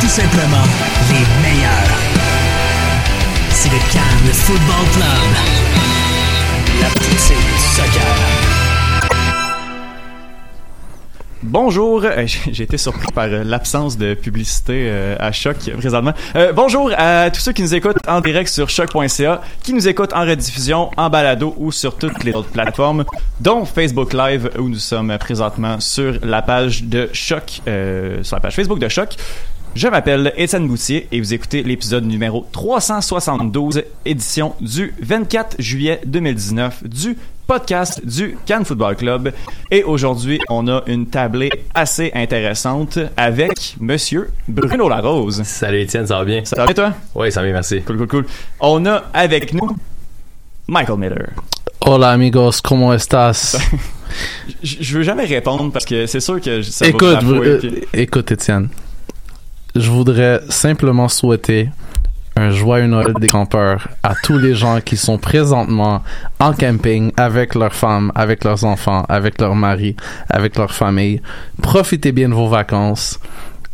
Tout simplement les meilleurs. C'est le Cannes Football Club. La du soccer. Bonjour, Euh, j'ai été surpris par euh, l'absence de publicité euh, à Choc présentement. Bonjour à tous ceux qui nous écoutent en direct sur choc.ca, qui nous écoutent en rediffusion, en balado ou sur toutes les autres plateformes, dont Facebook Live où nous sommes présentement sur la page de Choc, sur la page Facebook de Choc. Je m'appelle Étienne Boutier et vous écoutez l'épisode numéro 372, édition du 24 juillet 2019 du podcast du Cannes Football Club. Et aujourd'hui, on a une tablée assez intéressante avec Monsieur Bruno Larose. Salut Étienne, ça va bien? Ça va bien toi? Oui, ça va bien, merci. Cool, cool, cool. On a avec nous Michael Miller. Hola amigos, ¿cómo estás? Je veux jamais répondre parce que c'est sûr que ça va écoute, vous bafouer, euh, puis- écoute Étienne. Je voudrais simplement souhaiter un joyeux Noël des campeurs à tous les gens qui sont présentement en camping avec leurs femmes, avec leurs enfants, avec leurs maris, avec leur famille. Profitez bien de vos vacances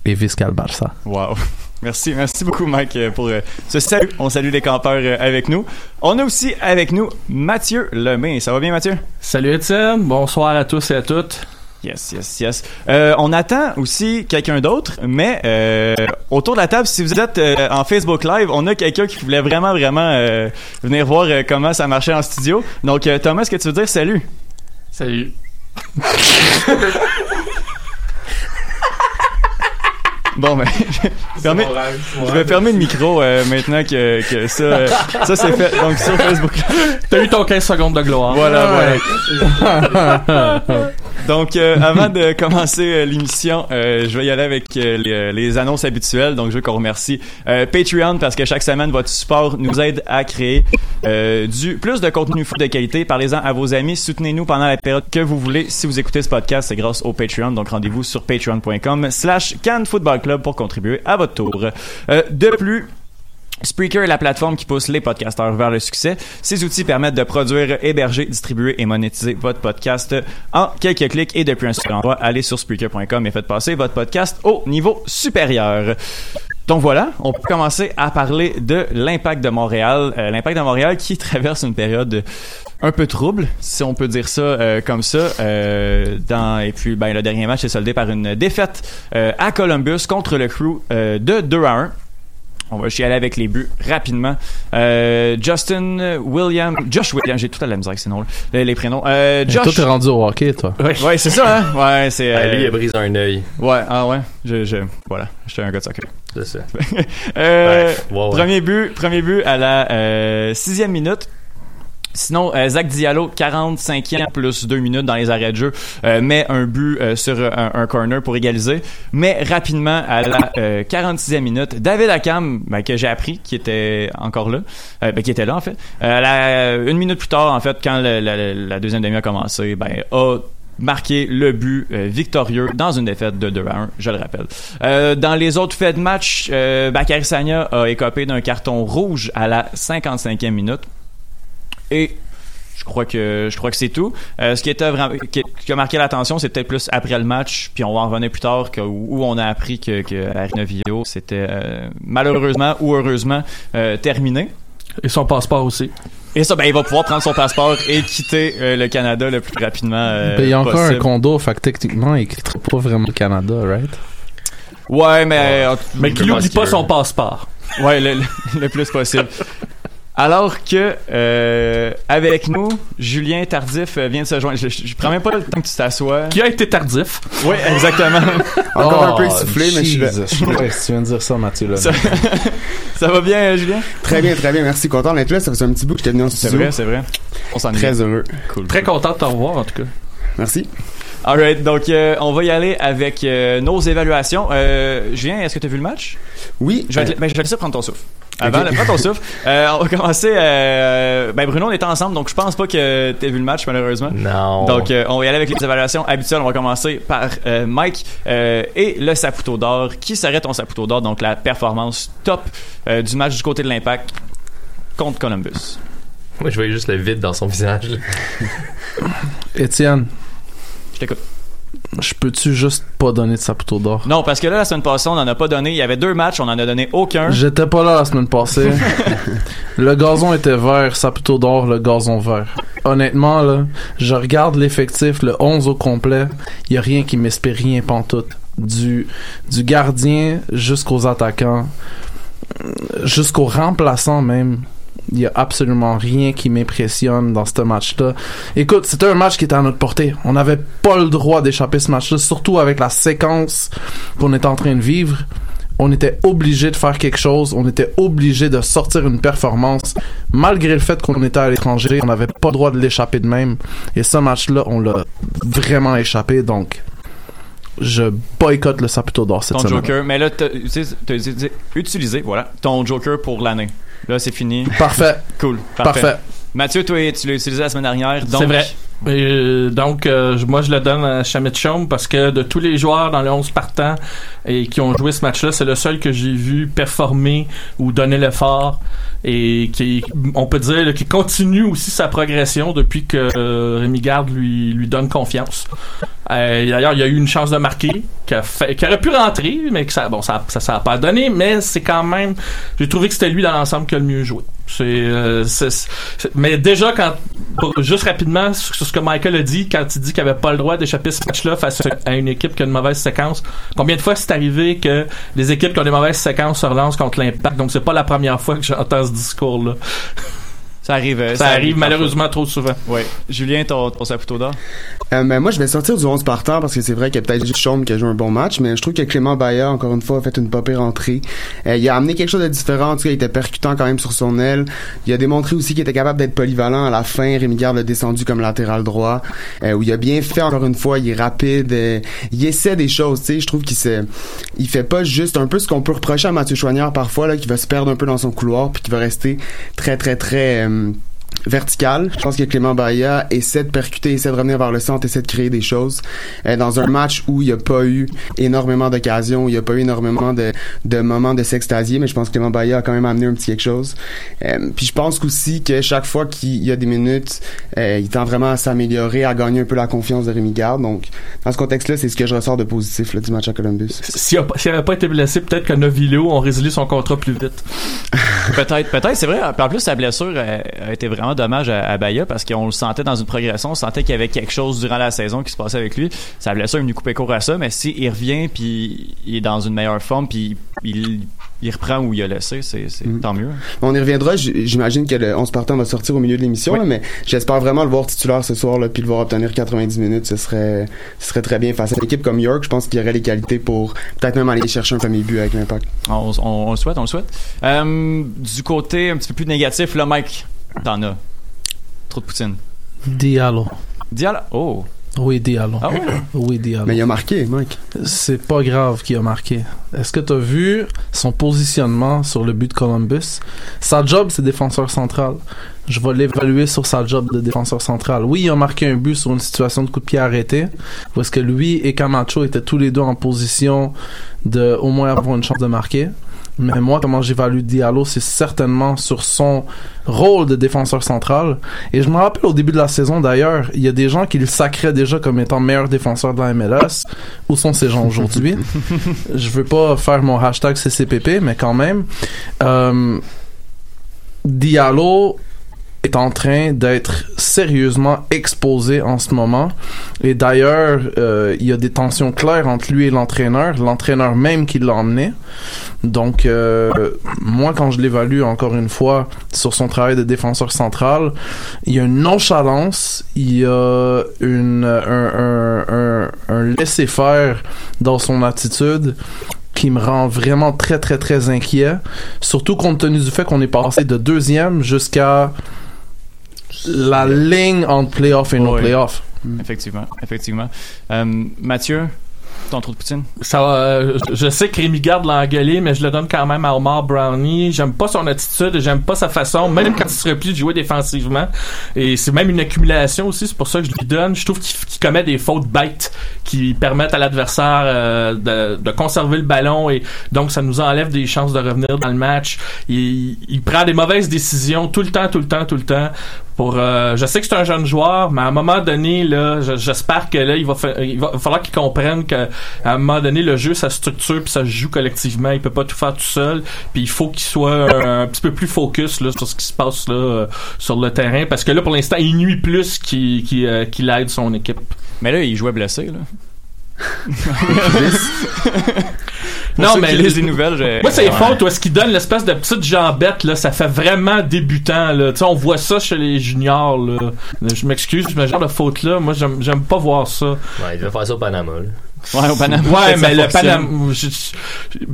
et visca le Barça. Wow. Merci, merci beaucoup Mike euh, pour euh, ce salut. On salue les campeurs euh, avec nous. On a aussi avec nous Mathieu Lemay. Ça va bien Mathieu? Salut Étienne, bonsoir à tous et à toutes. Yes, yes, yes. Euh, on attend aussi quelqu'un d'autre, mais euh, autour de la table, si vous êtes euh, en Facebook Live, on a quelqu'un qui voulait vraiment, vraiment euh, venir voir euh, comment ça marchait en studio. Donc euh, Thomas, est-ce que tu veux dire salut? Salut. Bon, ben, je, permets- je vais fermer le micro euh, maintenant que, que ça, euh, ça c'est fait. Donc sur Facebook. T'as eu ton 15 secondes de gloire. Voilà, voilà. Donc, euh, avant de commencer euh, l'émission, euh, je vais y aller avec euh, les, les annonces habituelles. Donc, je veux qu'on remercie euh, Patreon parce que chaque semaine, votre support nous aide à créer euh, du plus de contenu fou de qualité. Parlez-en à vos amis. Soutenez-nous pendant la période que vous voulez. Si vous écoutez ce podcast, c'est grâce au Patreon. Donc, rendez-vous sur patreon.com slash Cannes Football Pour contribuer à votre tour. Euh, de plus, Spreaker est la plateforme qui pousse les podcasteurs vers le succès. Ces outils permettent de produire, héberger, distribuer et monétiser votre podcast en quelques clics et depuis un seul endroit. Allez sur Spreaker.com et faites passer votre podcast au niveau supérieur. Donc voilà, on peut commencer à parler de l'impact de Montréal. Euh, l'impact de Montréal qui traverse une période un peu trouble, si on peut dire ça euh, comme ça. Euh, dans, et puis, ben, le dernier match est soldé par une défaite euh, à Columbus contre le Crew euh, de 2 à 1. On va chialer avec les buts rapidement. Euh, Justin William, Josh William, j'ai tout à la misère avec ces noms les, les prénoms. Euh, Toi, Josh. t'es rendu au hockey, toi. Ouais, c'est ça, hein? Ouais, c'est. Ah, euh, lui, il a brisé un œil. ouais, ah ouais. Je, je, voilà, j'étais un gars de soccer. C'est ça. Euh, Ouais, ouais, ouais. Premier but, premier but à la euh, sixième minute. Sinon, euh, Zach Diallo, 45e plus 2 minutes dans les arrêts de jeu, euh, met un but euh, sur un, un corner pour égaliser. Mais rapidement, à la euh, 46e minute, David Akam, ben, que j'ai appris, qui était encore là, ben, qui était là en fait, la- une minute plus tard, en fait, quand le- la, la deuxième demi a commencé, ben, a marqué le but euh, victorieux dans une défaite de 2 à 1, je le rappelle. Euh, dans les autres faits de match, euh, Sagna a écopé d'un carton rouge à la 55e minute. Et je crois que je crois que c'est tout. Euh, ce qui était vraiment qui, a marqué l'attention, c'est peut-être plus après le match, puis on va en revenir plus tard où on a appris que, que c'était euh, malheureusement ou heureusement euh, terminé. Et son passeport aussi. Et ça, ben, il va pouvoir prendre son passeport et quitter euh, le Canada le plus rapidement euh, Ben, il y a encore un condo, fait que techniquement, il quittera pas vraiment le Canada, right? Ouais, mais. euh, Mais qu'il qu'il pas son passeport. Ouais, le, le- le plus possible. Alors que euh, avec nous, Julien Tardif euh, vient de se joindre. Je, je- je prends même pas le temps que tu t'assois. Qui a été tardif. Oui, exactement. Encore un peu Oh, essoufflé, mais je suis là. Christ, tu viens de dire ça, Mathieu. Là. Ça, ça va bien, euh, Julien? Très bien, très bien. Merci. Content d'être là. Ça faisait un petit bout que j'étais venu en C'est studio. vrai, c'est vrai. On s'en Très heureux. cool. Très content de te revoir, en tout cas. Merci. Alright, donc euh, on va y aller avec euh, nos évaluations. Euh, Julien, est-ce que tu as vu le match? Oui. Je vais, te, ben, je vais te laisser prendre ton souffle. Avant, Ok. là, prends ton souffle. Euh, on va commencer. Euh, ben Bruno, on est ensemble, donc je pense pas que tu as vu le match malheureusement. Non. Donc, euh, on va y aller avec les évaluations habituelles. On va commencer par euh, Mike euh, et le Saputo d'or. Qui serait ton Saputo d'or? Donc, la performance top euh, du match du côté de l'Impact contre Columbus. Moi, je voyais juste le vide dans son visage. Étienne, Je t'écoute. Je peux-tu juste pas donner de Saputo d'or? Non, parce que là, la semaine passée, on en a pas donné. Il y avait deux matchs, on en a donné aucun. J'étais pas là la semaine passée. le gazon était vert, Saputo d'or, le gazon vert. Honnêtement, là, je regarde l'effectif, le 11 au complet, il y a rien qui m'inspire rien pantoute. Du, du gardien jusqu'aux attaquants, jusqu'aux remplaçants même. Il y a absolument rien qui m'impressionne dans ce match-là. Écoute, c'était un match qui était à notre portée. On n'avait pas le droit d'échapper ce match-là, surtout avec la séquence qu'on était en train de vivre. On était obligé de faire quelque chose. On était obligé de sortir une performance. Malgré le fait qu'on était à l'étranger, on n'avait pas le droit de l'échapper de même. Et ce match-là, on l'a vraiment échappé. Donc, je boycotte le Saputo d'or cette ton semaine. Joker. Mais là, tu utilisé, voilà, ton Joker pour l'année. Là, c'est fini. Parfait. Cool. Parfait. Parfait. Mathieu, toi, tu l'as utilisé la semaine dernière. donc- C'est vrai. Et, euh, donc, euh, moi, je le donne à Chaume parce que de tous les joueurs dans le 11 partant et qui ont joué ce match-là, c'est le seul que j'ai vu performer ou donner l'effort et qui, on peut dire, qui continue aussi sa progression depuis que euh, Rémi Garde lui, lui donne confiance. Euh, D'ailleurs, il y a eu une chance de marquer qui, a fait- qui aurait pu rentrer, mais que ça, bon, ça, ça, ça a pas donné, mais c'est quand même, j'ai trouvé que c'était lui dans l'ensemble qui a le mieux joué. Euh, c'est- mais déjà quand, juste rapidement sur, sur ce que Michael a dit, quand il dit qu'il avait pas le droit d'échapper ce match-là face à une équipe qui a une mauvaise séquence. Combien de fois c'est arrivé que les équipes qui ont des mauvaises séquences se relancent contre l'impact? Donc c'est pas la première fois que j'entends ce discours-là. Ça arrive. euh, Ça, arrive parfois. malheureusement trop souvent. Ouais. Julien, ton, ton Saputo d'or? Euh, ben, moi, je vais sortir du 11 partant parce que c'est vrai qu'il y a peut-être juste Chaume qui a joué un bon match, mais je trouve que Clément Baillat, encore une fois, a fait une pas pire entrée. Euh, il a amené quelque chose de différent. En tout cas, il était percutant quand même sur son aile. Il a démontré aussi qu'il était capable d'être polyvalent à la fin. Rémi Garde l'a descendu comme latéral droit, euh, où il a bien fait encore une fois. Il est rapide. euh, il essaie des choses, tu sais. Je trouve qu'il se, il fait pas juste un peu ce qu'on peut reprocher à Mathieu Chouanière parfois, là, qui va se perdre un peu dans son couloir puis qui va rester très, très, très, euh, vertical. Je pense que Clément Baillat essaie de percuter, essaie de revenir vers le centre, essaie de créer des choses. Euh, dans un match où il n'y a pas eu énormément d'occasions, où il n'y a pas eu énormément de, de moments de s'extasier, mais je pense que Clément Baillat a quand même amené un petit quelque chose. Euh, puis je pense aussi que chaque fois qu'il y a des minutes, euh, il tend vraiment à s'améliorer, à gagner un peu la confiance de Rémi Garde. Donc, dans ce contexte-là, c'est ce que je ressors de positif là, du match à Columbus. S'il n'avait pas été blessé, peut-être que Novillo ont résilié son contrat plus vite. Peut-être, peut-être, c'est vrai. En plus, sa blessure a, a été vraiment dommage à, à Bahia parce qu'on le sentait dans une progression, on sentait qu'il y avait quelque chose durant la saison qui se passait avec lui. Sa blessure est venue couper court à ça, mais s'il revient puis il est dans une meilleure forme puis il, il reprend où il a laissé, c'est, Mhm. tant mieux. On y reviendra. J'imagine que le 11 partant va sortir au milieu de l'émission, Oui. mais j'espère vraiment le voir titulaire ce soir, là, puis le voir obtenir 90 minutes. Ce serait, ce serait très bien face à une équipe comme York. Je pense qu'il y aurait les qualités pour peut-être même aller chercher un premier but avec l'impact. On, on- on le souhaite, on le souhaite. Euh, du côté un petit peu plus négatif, là, Mike, t'en as. Trop de poutine. Diallo. Dial. Oh. Oui, Diallo. Ah ouais? Oui, Diallo. Mais il a marqué, Mike. C'est pas grave qui a marqué. Est-ce que tu as vu son positionnement sur le but de Columbus? Sa job, c'est défenseur central. Je vais l'évaluer sur sa job de défenseur central. Oui, il a marqué un but sur une situation de coup de pied arrêté, est-ce que lui et Camacho étaient tous les deux en position de au moins avoir une chance de marquer. Mais moi, comment j'évalue Diallo, c'est certainement sur son rôle de défenseur central. Et je me rappelle au début de la saison, d'ailleurs, il y a des gens qui le sacraient déjà comme étant meilleur défenseur de la MLS. Où sont ces gens aujourd'hui? je veux pas faire mon hashtag CCPP, mais quand même. Euh, Diallo est en train d'être sérieusement exposé en ce moment. Et d'ailleurs, euh, il y a des tensions claires entre lui et l'entraîneur, l'entraîneur même qui l'a emmené. Donc, euh, moi, quand je l'évalue encore une fois sur son travail de défenseur central, il y a une nonchalance, il y a une, un, un, un, un laisser-faire dans son attitude qui me rend vraiment très très très inquiet, surtout compte tenu du fait qu'on est passé de deuxième jusqu'à la ligne entre playoff et non Oui. playoff. Effectivement, effectivement. Euh, Mathieu, ton trou de poutine? Ça, euh, je sais que Rémi Garde l'a engueulé, mais je le donne quand même à Omar Brownie. J'aime pas son attitude, et j'aime pas sa façon, même quand il se replie de jouer défensivement. Et c'est même une accumulation aussi, c'est pour ça que je lui donne. Je trouve qu'il commet des fautes bêtes qui permettent à l'adversaire euh, de, de conserver le ballon et donc ça nous enlève des chances de revenir dans le match. Il, il prend des mauvaises décisions tout le temps, tout le temps, tout le temps. Pour, euh, je sais que c'est un jeune joueur, mais à un moment donné, là, je- j'espère que là, il va, falloir qu'il comprenne que à un moment donné, le jeu, ça structure puis ça se joue collectivement. Il peut pas tout faire tout seul. Puis il faut qu'il soit un, petit peu plus focus là, sur ce qui se passe là, euh, sur le terrain. Parce que là, pour l'instant, il nuit plus qu'il euh, aide son équipe. Mais là, il jouait blessé, là. Non, mais qui les- des nouvelles, j'ai- Moi, c'est fautes où est-ce qu'il donne l'espèce de petite jambette, là, ça fait vraiment débutant, là. Tu sais, on voit ça chez les juniors, là. Je m'excuse, mais ce genre de faute-là, moi, j'aime, j'aime pas voir ça. Ouais, il devait faire ça au Panama. là. Ouais, au Panama. Ouais, mais le. Panama, j'ai,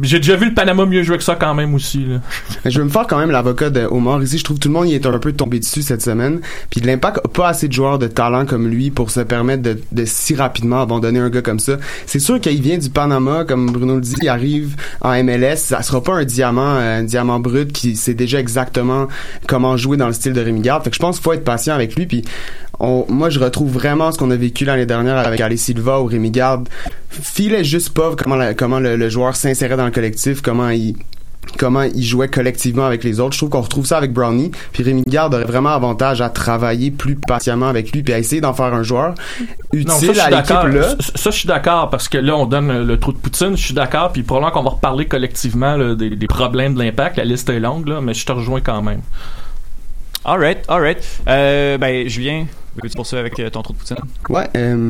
j'ai déjà vu le Panama mieux jouer que ça quand même aussi, là. Mais je veux me faire quand même l'avocat de Omar ici. Je trouve que tout le monde y est un peu tombé dessus cette semaine. Puis l'impact a pas assez de joueurs de talent comme lui pour se permettre de, de si rapidement abandonner un gars comme ça. C'est sûr qu'il vient du Panama, comme Bruno le dit, il arrive en MLS. Ça sera pas un diamant, euh, un diamant brut qui sait déjà exactement comment jouer dans le style de Rémi Garde. Fait que je pense qu'il faut être patient avec lui. Puis on, moi, je retrouve vraiment ce qu'on a vécu l'année dernière avec Ali Silva ou Rémi Garde. Filait juste pas comment, la- comment le, le joueur s'insérait dans le collectif, comment il comment il jouait collectivement avec les autres. Je trouve qu'on retrouve ça avec Brownie. Puis Rémi Garde aurait vraiment avantage à travailler plus patiemment avec lui puis à essayer d'en faire un joueur utile Non, ça, je à l'équipe là. Ça, ça, je suis d'accord parce que là, on donne le, le trou de Poutine. Je suis d'accord. Puis probablement qu'on va reparler collectivement là, des, des problèmes de l'impact. La liste est longue, là, mais je te rejoins quand même. Alright, alright. Euh, ben, Julien, veux-tu poursuivre avec euh, ton trou de poutine? Ouais, euh,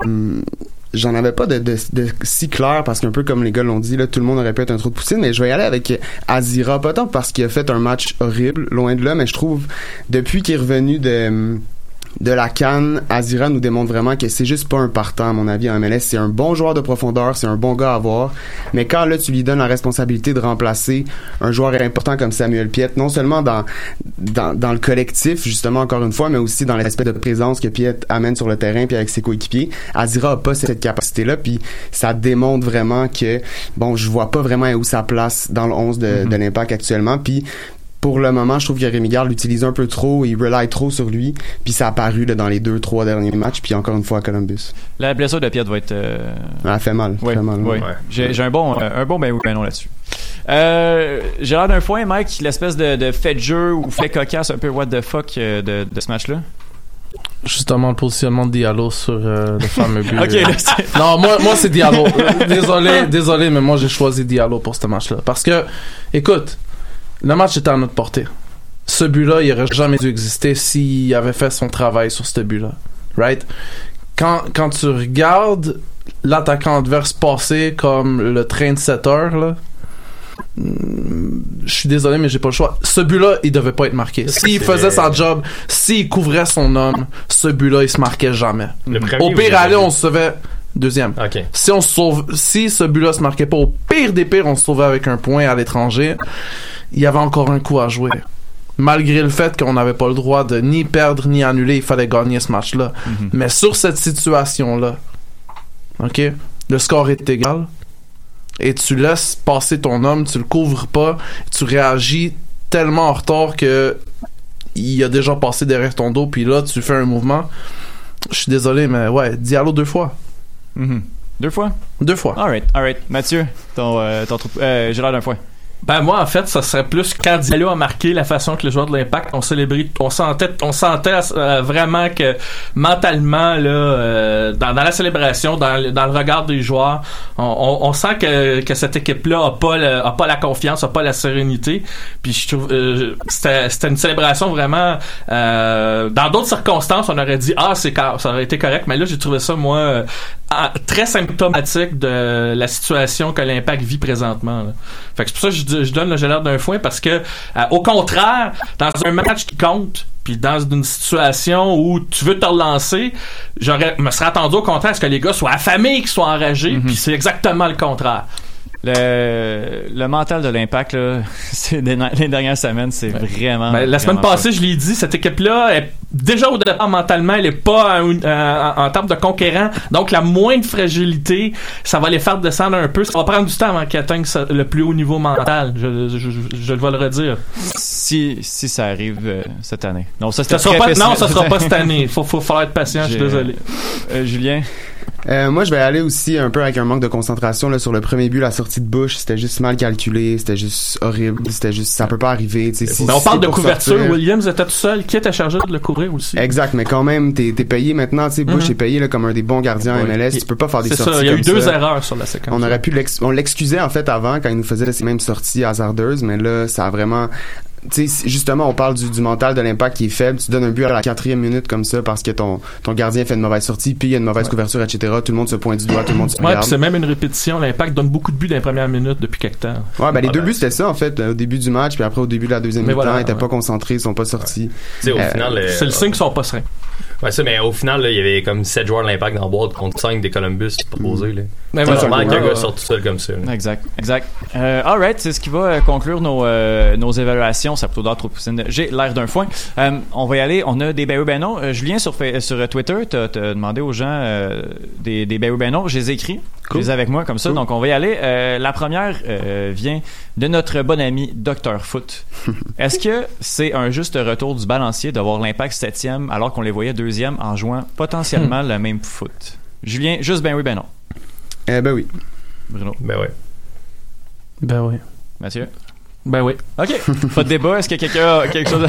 j'en avais pas de, de, si clair parce qu'un peu comme les gars l'ont dit là, tout le monde aurait pu être un trou de poutine, mais je vais y aller avec Azira, pas parce qu'il a fait un match horrible, loin de là, mais je trouve depuis qu'il est revenu de de la canne, Azira nous démontre vraiment que c'est juste pas un partant, à mon avis, en MLS. C'est un bon joueur de profondeur, c'est un bon gars à voir. Mais quand là, tu lui donnes la responsabilité de remplacer un joueur important comme Samuel Piet, non seulement dans, dans, dans le collectif, justement, encore une fois, mais aussi dans l'aspect de présence que Piet amène sur le terrain puis avec ses coéquipiers, Azira a pas cette capacité-là, puis ça démontre vraiment que, bon, je vois pas vraiment où sa place dans le 11 de, de l'impact actuellement, puis pour le moment, je trouve que Rémi Garde l'utilise un peu trop, il rely trop sur lui, puis ça a apparu là, dans les deux, trois derniers matchs, puis encore une fois à Columbus. La blessure de Pierre va être. euh, Ça fait mal, fait mal. ouais. ouais. J'ai un bon, euh, un bon ben oui, ben non là-dessus. Euh, j'ai l'air d'un foin, Mike, l'espèce de, de fait de jeu ou fait cocasse un peu what the fuck euh, de, de ce match-là? Justement, le positionnement de Diallo sur euh, le fameux but. Là, non, moi, moi c'est Diallo. Désolé, désolé, mais moi j'ai choisi Diallo pour ce match-là. Parce que, écoute, le match était à notre portée. Ce but-là, il aurait jamais dû exister s'il avait fait son travail sur ce but-là. Right? Quand, quand tu regardes l'attaquant adverse passer comme le train de 7 heures, là, hmm, je suis désolé, mais j'ai pas le choix. Ce but-là, il devait pas être marqué. S'il faisait sa job, s'il couvrait son homme, ce but-là, il se marquait jamais. Au pire, le aller, on se sauvait deuxième. Si on sauve, si ce but-là se marquait pas, au pire des pires, on se sauvait avec un point à l'étranger. Il y avait encore un coup à jouer. Malgré le fait qu'on n'avait pas le droit de ni perdre ni annuler, il fallait gagner ce match-là. Mais sur cette situation-là, ok, le score est égal et tu laisses passer ton homme, tu le couvres pas, tu réagis tellement en retard que il a déjà passé derrière ton dos, puis là tu fais un mouvement. Je suis désolé, mais ouais, Diallo deux fois. Mhm. Deux fois? Deux fois. Alright, alright. Mathieu, ton, euh, ton euh, j'ai l'air d'un foin. Ben moi en fait ça serait plus quand Diallo a marqué la façon que les joueurs de l'Impact ont célébré on sentait on sentait euh, vraiment que mentalement là euh, dans, la célébration dans, le- dans le regard des joueurs on, on, on sent que, que cette équipe là a pas a pas la confiance a pas la sérénité. Puis je trouve euh, c'était c'était une célébration vraiment euh, dans d'autres circonstances on aurait dit ah c'est ça aurait été correct. Mais là j'ai trouvé ça moi très symptomatique de la situation que l'Impact vit présentement. là. Fait que c'est pour ça que je, donne le gelard d'un foin parce que euh, au contraire, dans un match qui compte, puis dans une situation où tu veux te relancer, j'aurais me serais attendu au contraire à ce que les gars soient affamés, qu'ils soient enragés, puis c'est exactement le contraire. Le, le mental de l'impact, là, c'est les dernières semaines, c'est vraiment. Ben, la semaine vraiment passée, je l'ai dit, cette équipe-là est déjà au départ mentalement, elle est pas en, en, en termes de conquérant. Donc la moindre fragilité, ça va les faire descendre un peu. Ça va prendre du temps avant qu'ils atteignent le plus haut niveau mental. Je, je, je, je vais le redire. Si, si ça arrive euh, cette année. Non, ça, Ça sera pas, non, ça sera pas cette année. Faut, faut falloir être patient. Je suis désolé. Euh, Julien, Euh, moi, je vais aller aussi un peu avec un manque de concentration là sur le premier but, la sortie de Bush, c'était juste mal calculé, c'était juste horrible, c'était juste ça peut pas arriver. tu sais, si- Mais on parle c'est de couverture. sortir- Williams était tout seul. Qui était chargé de le couvrir aussi? Exact, mais quand même, t'es t'es payé maintenant. Tu sais, Bush Mhm. est payé là, comme un des bons gardiens Ouais. MLS. Tu peux pas faire des C'est sorties ça. Il y a eu deux ça. erreurs sur la séquence. On aurait pu on l'excusait en fait avant quand il nous faisait ces mêmes sorties hasardeuses, mais là, ça a vraiment. Tu sais, justement, on parle du, du mental de l'impact qui est faible. Tu donnes un but à la quatrième minute comme ça parce que ton, ton gardien fait une mauvaise sortie, puis il y a une mauvaise couverture, etc. Tout le monde se pointe du doigt, tout le monde se Ouais, regarde. puis c'est même une répétition. L'impact donne beaucoup de buts dans les premières minutes depuis quelque temps. Ouais, ben les deux buts c'était ça en fait, euh, au début du match, puis après au début de la deuxième mi-temps, voilà, ils étaient ouais. pas concentrés, ils sont pas sortis. Tu sais, au Euh, final. euh, C'est le signe qu'ils sont pas sereins. Ouais, ça, mais au final, là, il y avait comme 7 joueurs de l'impact dans la boîte contre 5 des Columbus proposés. Là. Mais C'est voilà. normal qu'un gars sorte tout seul comme ça. là. Exact, exact. Euh, alright, c'est ce qui va euh, conclure nos, euh, nos évaluations. Ça plutôt d'autres J'ai l'air d'un foin. Euh, on va y aller. On a des Barry Bannon. Euh, Julien, sur, Fa- sur Twitter, t'as as demandé aux gens euh, des, des Barry Bannon. Je les ai écrits. Je les ai avec moi comme ça. Donc, on va y aller. Euh, la première euh, vient de notre bon ami Dr. Foot. Est-ce que c'est un juste retour du balancier d'avoir l'impact septième alors qu'on les voyait deuxième en jouant potentiellement le même foot? Julien, juste ben oui, ben non. Eh ben oui. Bruno, Ben ouais. Ben oui. Mathieu. Ben oui. OK. Pas de débat. Est-ce que quelqu'un a quelque chose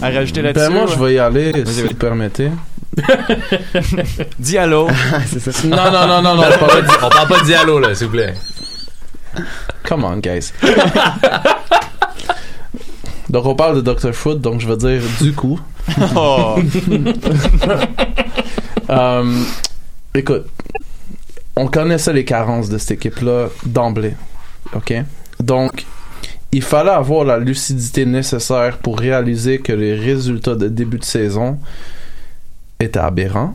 à, à rajouter là-dessus? Ben moi, je vais y aller, si vous permettez. Dis allô. c'est ça. Non, non, non, non, non, On parle pas on parle pas de Diallo, là, s'il vous plaît. Come on, guys. donc, on parle de Dr. Foot, donc je vais dire du coup. Oh. Euh, écoute, on connaissait les carences de cette équipe-là d'emblée. OK? Donc, il fallait avoir la lucidité nécessaire pour réaliser que les résultats de début de saison étaient aberrants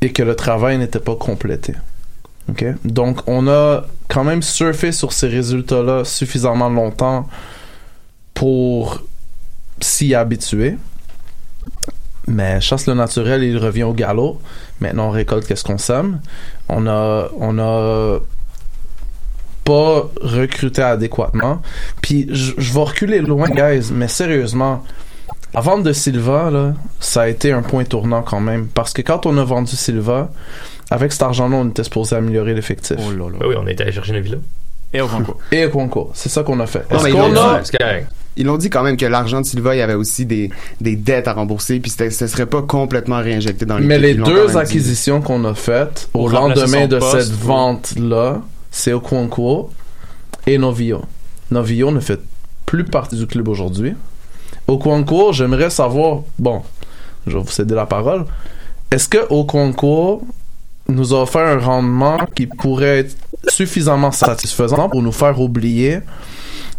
et que le travail n'était pas complété. OK? Donc, on a quand même surfé sur ces résultats-là suffisamment longtemps pour s'y habituer. Mais chasse le naturel, il revient au galop. Maintenant, on récolte qu'est-ce qu'on sème. On a, on a pas recruté adéquatement. Puis, je vais reculer loin, guys, mais sérieusement, la vente de Silva, là, ça a été un point tournant quand même. Parce que quand on a vendu Silva, avec cet argent-là, on était supposé améliorer l'effectif. Oh là là. Ben oui, on était allé chercher une villa. Et au concours. Et Okonkwo, c'est ça qu'on a fait. Non, Est-ce mais ils qu'on l'ont a- dit. C'est correct. Ils l'ont dit quand même que l'argent de Silva, il y avait aussi des, des dettes à rembourser, puis c'était- ce serait pas complètement réinjecté dans l'équipe. Mais les deux acquisitions qu'on a faites au lendemain de poste, cette vente-là, c'est Okonkwo et Novio. Novio ne fait plus partie du club aujourd'hui. Okonkwo, j'aimerais savoir, bon, je vais vous céder la parole, est-ce que Okonkwo nous a offert un rendement qui pourrait être suffisamment satisfaisant pour nous faire oublier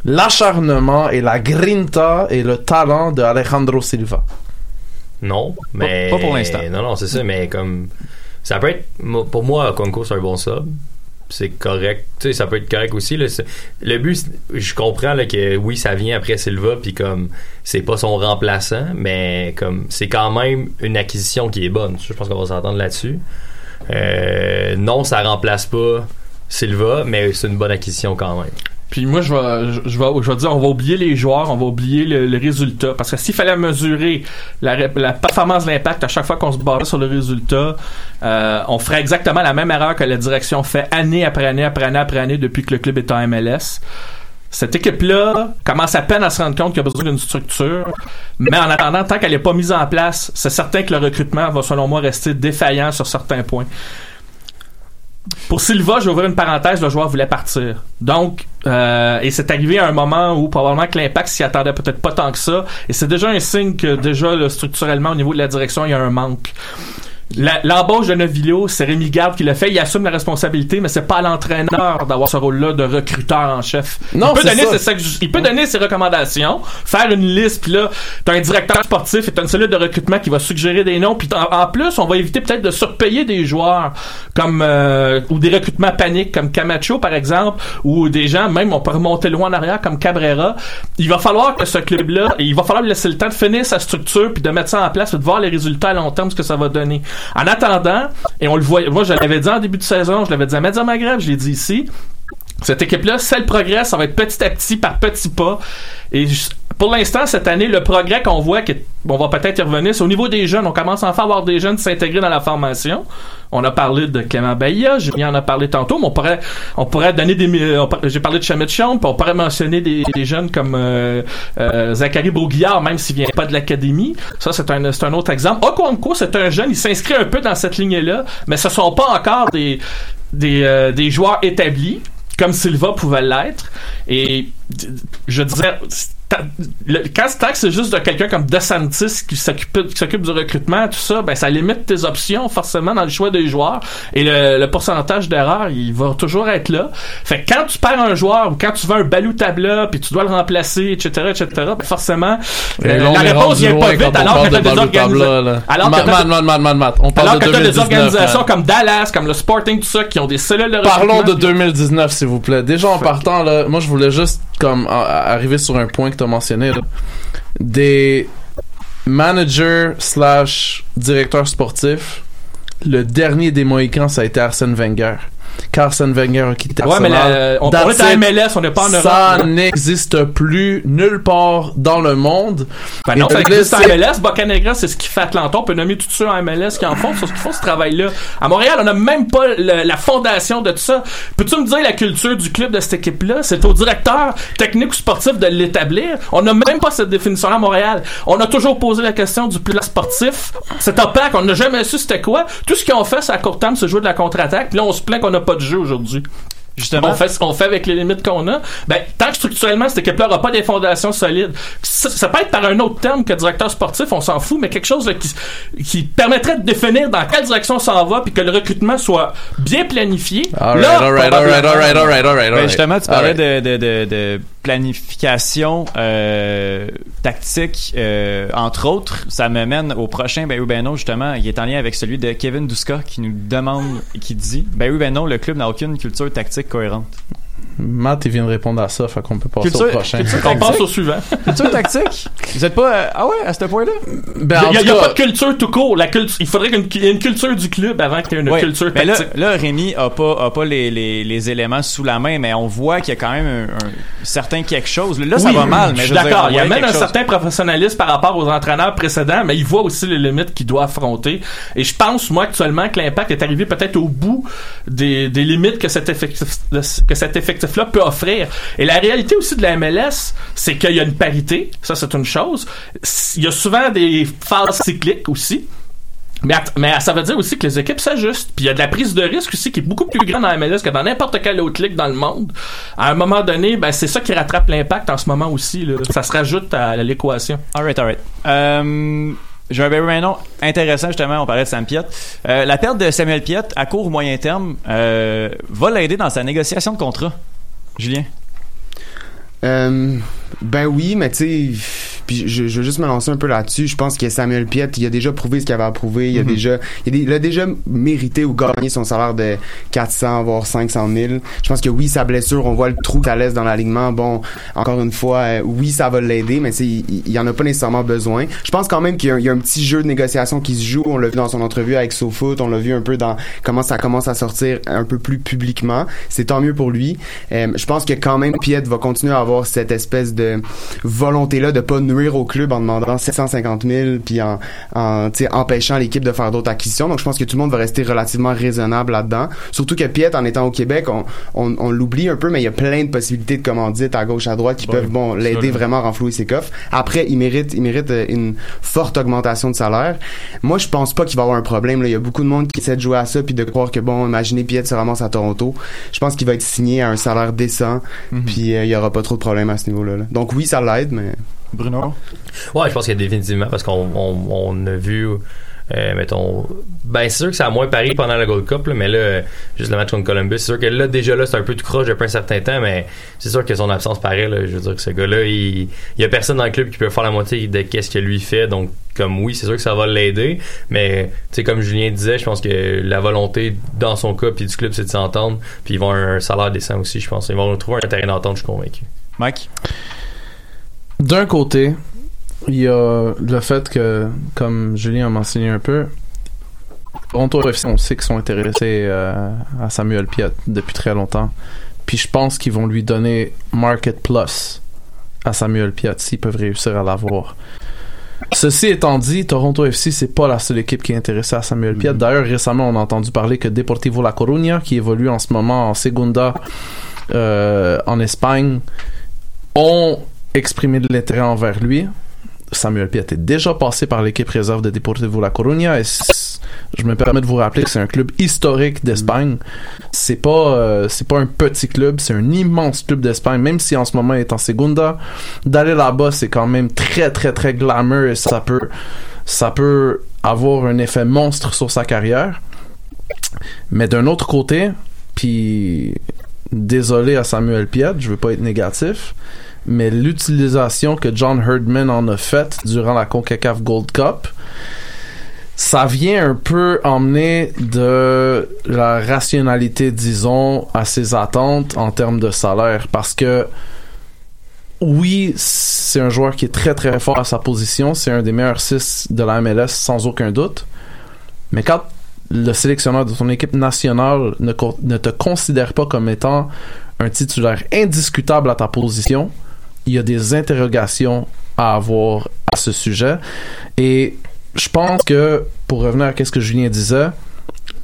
l'acharnement et la grinta et le talent de Alejandro Silva? Non, mais. pas pour l'instant. Non, non, c'est ça, mais comme. Ça peut être. Pour moi, Conco, c'est un bon sub. C'est correct. Tu sais, ça peut être correct aussi. Le but, je comprends que oui, ça vient après Silva, puis comme. C'est pas son remplaçant, mais comme. C'est quand même une acquisition qui est bonne. Je pense qu'on va s'entendre là-dessus. Euh, non, ça remplace pas Silva, mais c'est une bonne acquisition quand même. Puis moi, je vais, je, vais, je vais dire, on va oublier les joueurs, on va oublier le, le résultat. Parce que s'il fallait mesurer la, la performance de l'impact à chaque fois qu'on se basait sur le résultat, euh, on ferait exactement la même erreur que la direction fait année après année après année après année depuis que le club est en MLS. Cette équipe-là commence à peine à se rendre compte qu'il y a besoin d'une structure, mais en attendant, tant qu'elle n'est pas mise en place, c'est certain que le recrutement va, selon moi, rester défaillant sur certains points. Pour Silva, je vais ouvrir une parenthèse, le joueur voulait partir. Donc, euh, et c'est arrivé à un moment où probablement que l'impact s'y attendait peut-être pas tant que ça. Et c'est déjà un signe que déjà là, structurellement au niveau de la direction, il y a un manque. L'embauche de Novillo, c'est Rémi Garde qui l'a fait. Il assume la responsabilité, mais c'est pas l'entraîneur d'avoir ce rôle-là de recruteur en chef. Non, il peut c'est donner, ça. je- il peut donner ses recommandations, faire une liste, puis là, t'as un directeur sportif et t'as une cellule de recrutement qui va suggérer des noms, puis en, en plus, on va éviter peut-être de surpayer des joueurs comme euh, ou des recrutements paniques comme Camacho par exemple, ou des gens même on peut remonter loin en arrière comme Cabrera. Il va falloir que ce club-là, et il va falloir lui laisser le temps de finir sa structure puis de mettre ça en place, puis de voir les résultats à long terme ce que ça va donner. En attendant, et on le voit, moi je l'avais dit en début de saison, je l'avais dit à Media Maghreb, je l'ai dit ici. Cette équipe-là, si elle progresse, ça va être petit à petit, par petits pas. Et pour l'instant, cette année, le progrès qu'on voit, qui est- on va peut-être y revenir, c'est au niveau des jeunes. On commence enfin à avoir des jeunes s'intégrer dans la formation. On a parlé de Clément Bahia, Julien en a parlé tantôt, mais on pourrait, on pourrait donner des, par- j'ai parlé de Chamit Champ, on pourrait mentionner des, jeunes comme euh, euh, Zachary Broguillard, même s'il vient pas de l'académie. Ça, c'est un, un autre exemple. Okonkwo, c'est un jeune, il s'inscrit un peu dans cette lignée-là, mais ce sont pas encore des, des, euh, des joueurs établis comme Silva pouvait l'être. Et je dirais, ta- le, quand que c'est juste de quelqu'un comme DeSantis qui s'occupe qui s'occupe du recrutement, tout ça, ben ça limite tes options forcément dans le choix des joueurs. Et le, le pourcentage d'erreur, il va toujours être là. Fait que quand tu perds un joueur ou quand tu veux un balou tabla puis tu dois le remplacer, etc., etc., ben forcément, euh, la réponse vient pas vite alors que t'as de des organisations. Alors que t'as-. On parle alors de que t'as des 2019, organisations comme Dallas, comme le Sporting, tout ça, qui ont des cellules de Parlons de recrutement. 2019, s'il vous plaît. Déjà en partant, là, moi je voulais juste comme arriver sur un point que tu as mentionné. Des managers slash directeurs sportifs, le dernier des Mohicans, ça a été Arsène Wenger. Qu'Arsène Wenger a quitté Ouais, mais Arsenal. la- on, on est à. MLS, on n'est pas en Europe. Ça n'existe plus nulle part dans le monde. Ben non, Et ça existe en MLS. Bocanegra, c'est ce qui fait Atlanta. On peut nommer tout ça en MLS qui en font. C'est ce qu'ils font, ce travail-là. À Montréal, on n'a même pas le- la fondation de tout ça. Peux-tu me dire la culture du club de cette équipe-là? C'est au directeur technique ou sportif de l'établir. On n'a même pas cette définition-là à Montréal. On a toujours posé la question du plan sportif. C'est opaque. On n'a jamais su c'était quoi. Tout ce qu'ils ont fait, c'est à court terme, c'est jouer de la contre-attaque. Puis là, on se plaint qu'on n'a pas de jeu aujourd'hui. Justement. On fait ce qu'on fait avec les limites qu'on a. Ben, tant que structurellement, cette équipe-là n'aura pas des fondations solides, ça, ça peut être par un autre terme que directeur sportif, on s'en fout, mais quelque chose là, qui, qui permettrait de définir dans quelle direction ça en va, puis que le recrutement soit bien planifié. Alright, Là, alright, alright, probablement- alright, alright, alright, Ben, alright. justement, tu parlais de, de, de, de planification euh, tactique, euh, entre autres. Ça me mène au prochain Ben oui, ben non, justement, qui est en lien avec celui de Kevin Duska, qui nous demande, qui dit Ben oui, le club n'a aucune culture tactique cohérente. Matt, il vient de répondre à ça, fait qu'on peut passer Culture- au prochain. culture On passe au suivant. Culture tactique? Vous êtes pas. euh, ah ouais, à ce point-là? Ben, en Il n'y a, tout il y a cas- pas de culture tout court. La culture, il faudrait qu'il y ait une culture du club avant qu'il y ait une Ouais. culture Mais là, tactique. là, Rémi a pas, a pas les, les, les éléments sous la main, mais on voit qu'il y a quand même un, un certain quelque chose. Là, ça Oui, va mal, mais je suis d'accord. Il y a même un chose. certain professionnalisme par rapport aux entraîneurs précédents, mais il voit aussi les limites qu'il doit affronter. Et je pense, moi, actuellement, que l'impact est arrivé peut-être au bout des, des limites que cet effectif, que cet effectif-là peut offrir. Et la réalité aussi de la MLS, c'est qu'il y a une parité. Ça, c'est une chose. Il y a souvent des phases cycliques aussi. Mais, ça veut dire aussi que les équipes s'ajustent. Puis il y a de la prise de risque aussi qui est beaucoup plus grande dans la MLS que dans n'importe quelle autre ligue dans le monde. À un moment donné, ben, c'est ça qui rattrape l'impact en ce moment aussi. Ça se rajoute à l'équation. Alright, alright. Euh, j'ai un Barry Raynon intéressant, justement, on parlait de Sam Piet. Euh, la perte de Samuel Piet à court ou moyen terme euh, va l'aider dans sa négociation de contrat. Julien? Euh, ben oui, mais tu sais, puis je, je veux juste me lancer un peu là-dessus. Je pense que Samuel Piet, il a déjà prouvé ce qu'il avait à prouver. Il a déjà, il a, des- il a déjà mérité ou gagné son salaire de 400 voire 500 000. Je pense que oui, sa blessure, on voit le trou que ça laisse dans l'alignement. Bon, encore une fois, euh, oui, ça va l'aider, mais il, il y en a pas nécessairement besoin. Je pense quand même qu'il y, a un- il y a un petit jeu de négociation qui se joue. On l'a vu dans son entrevue avec SoFoot. On l'a vu un peu dans comment ça commence à sortir un peu plus publiquement. C'est tant mieux pour lui. Euh, je pense que quand même Piet va continuer à avoir cette espèce de volonté là de pas nous nuire au club en demandant 750 000 puis en, en empêchant l'équipe de faire d'autres acquisitions. Donc je pense que tout le monde va rester relativement raisonnable là-dedans. Surtout que Piet, en étant au Québec, on, on, on l'oublie un peu, mais il y a plein de possibilités de commandites à gauche à droite qui peuvent bon l'aider vraiment à renflouer ses coffres. Après, il mérite il mérite euh, une forte augmentation de salaire. Moi, je pense pas qu'il va avoir un problème. Là. Il y a beaucoup de monde qui essaie de jouer à ça puis de croire que bon, imaginez Piet se ramasse à Toronto. Je pense qu'il va être signé à un salaire décent puis euh, il y aura pas trop de problèmes à ce niveau-là. là. Donc oui, ça l'aide, mais Bruno? Ouais, je pense qu'il y a définitivement parce qu'on on, on a vu. euh, mettons ben c'est sûr que ça a moins pari pendant la Gold Cup là, mais là juste le match contre Columbus c'est sûr que là déjà là c'est un peu tout croche depuis un certain temps mais c'est sûr que son absence paraît là, je veux dire que ce gars là il, il y a personne dans le club qui peut faire la moitié de qu'est-ce que lui fait donc comme oui c'est sûr que ça va l'aider mais tu sais comme Julien disait je pense que la volonté dans son cas puis du club c'est de s'entendre puis ils vont avoir un salaire décent aussi je pense ils vont trouver un terrain d'entente je suis convaincu Mike? D'un côté, il y a le fait que, comme Julien a mentionné un peu, Toronto FC, on sait qu'ils sont intéressés euh, à Samuel Piet depuis très longtemps. Puis je pense qu'ils vont lui donner Market Plus à Samuel Piet s'ils peuvent réussir à l'avoir. Ceci étant dit, Toronto FC, c'est pas la seule équipe qui est intéressée à Samuel Piet. D'ailleurs, récemment, on a entendu parler que Deportivo La Coruña, qui évolue en ce moment en Segunda euh, en Espagne, ont exprimé de l'intérêt envers lui. Samuel Piet est déjà passé par l'équipe réserve de Deportivo La Coruña et je me permets de vous rappeler que c'est un club historique d'Espagne. C'est pas euh, c'est pas un petit club, c'est un immense club d'Espagne même si en ce moment il est en Segunda. D'aller là-bas, c'est quand même très très très glamour et ça peut ça peut avoir un effet monstre sur sa carrière. Mais d'un autre côté, puis désolé à Samuel Piet, je veux pas être négatif, mais l'utilisation que John Herdman en a faite durant la CONCACAF Gold Cup, ça vient un peu emmener de la rationalité, disons, à ses attentes en termes de salaire. Parce que, oui, c'est un joueur qui est très très fort à sa position. C'est un des meilleurs 6 de la MLS, sans aucun doute. Mais quand le sélectionneur de ton équipe nationale ne, te considère pas comme étant un titulaire indiscutable à ta position, il y a des interrogations à avoir à ce sujet. Et je pense que, pour revenir à ce que Julien disait,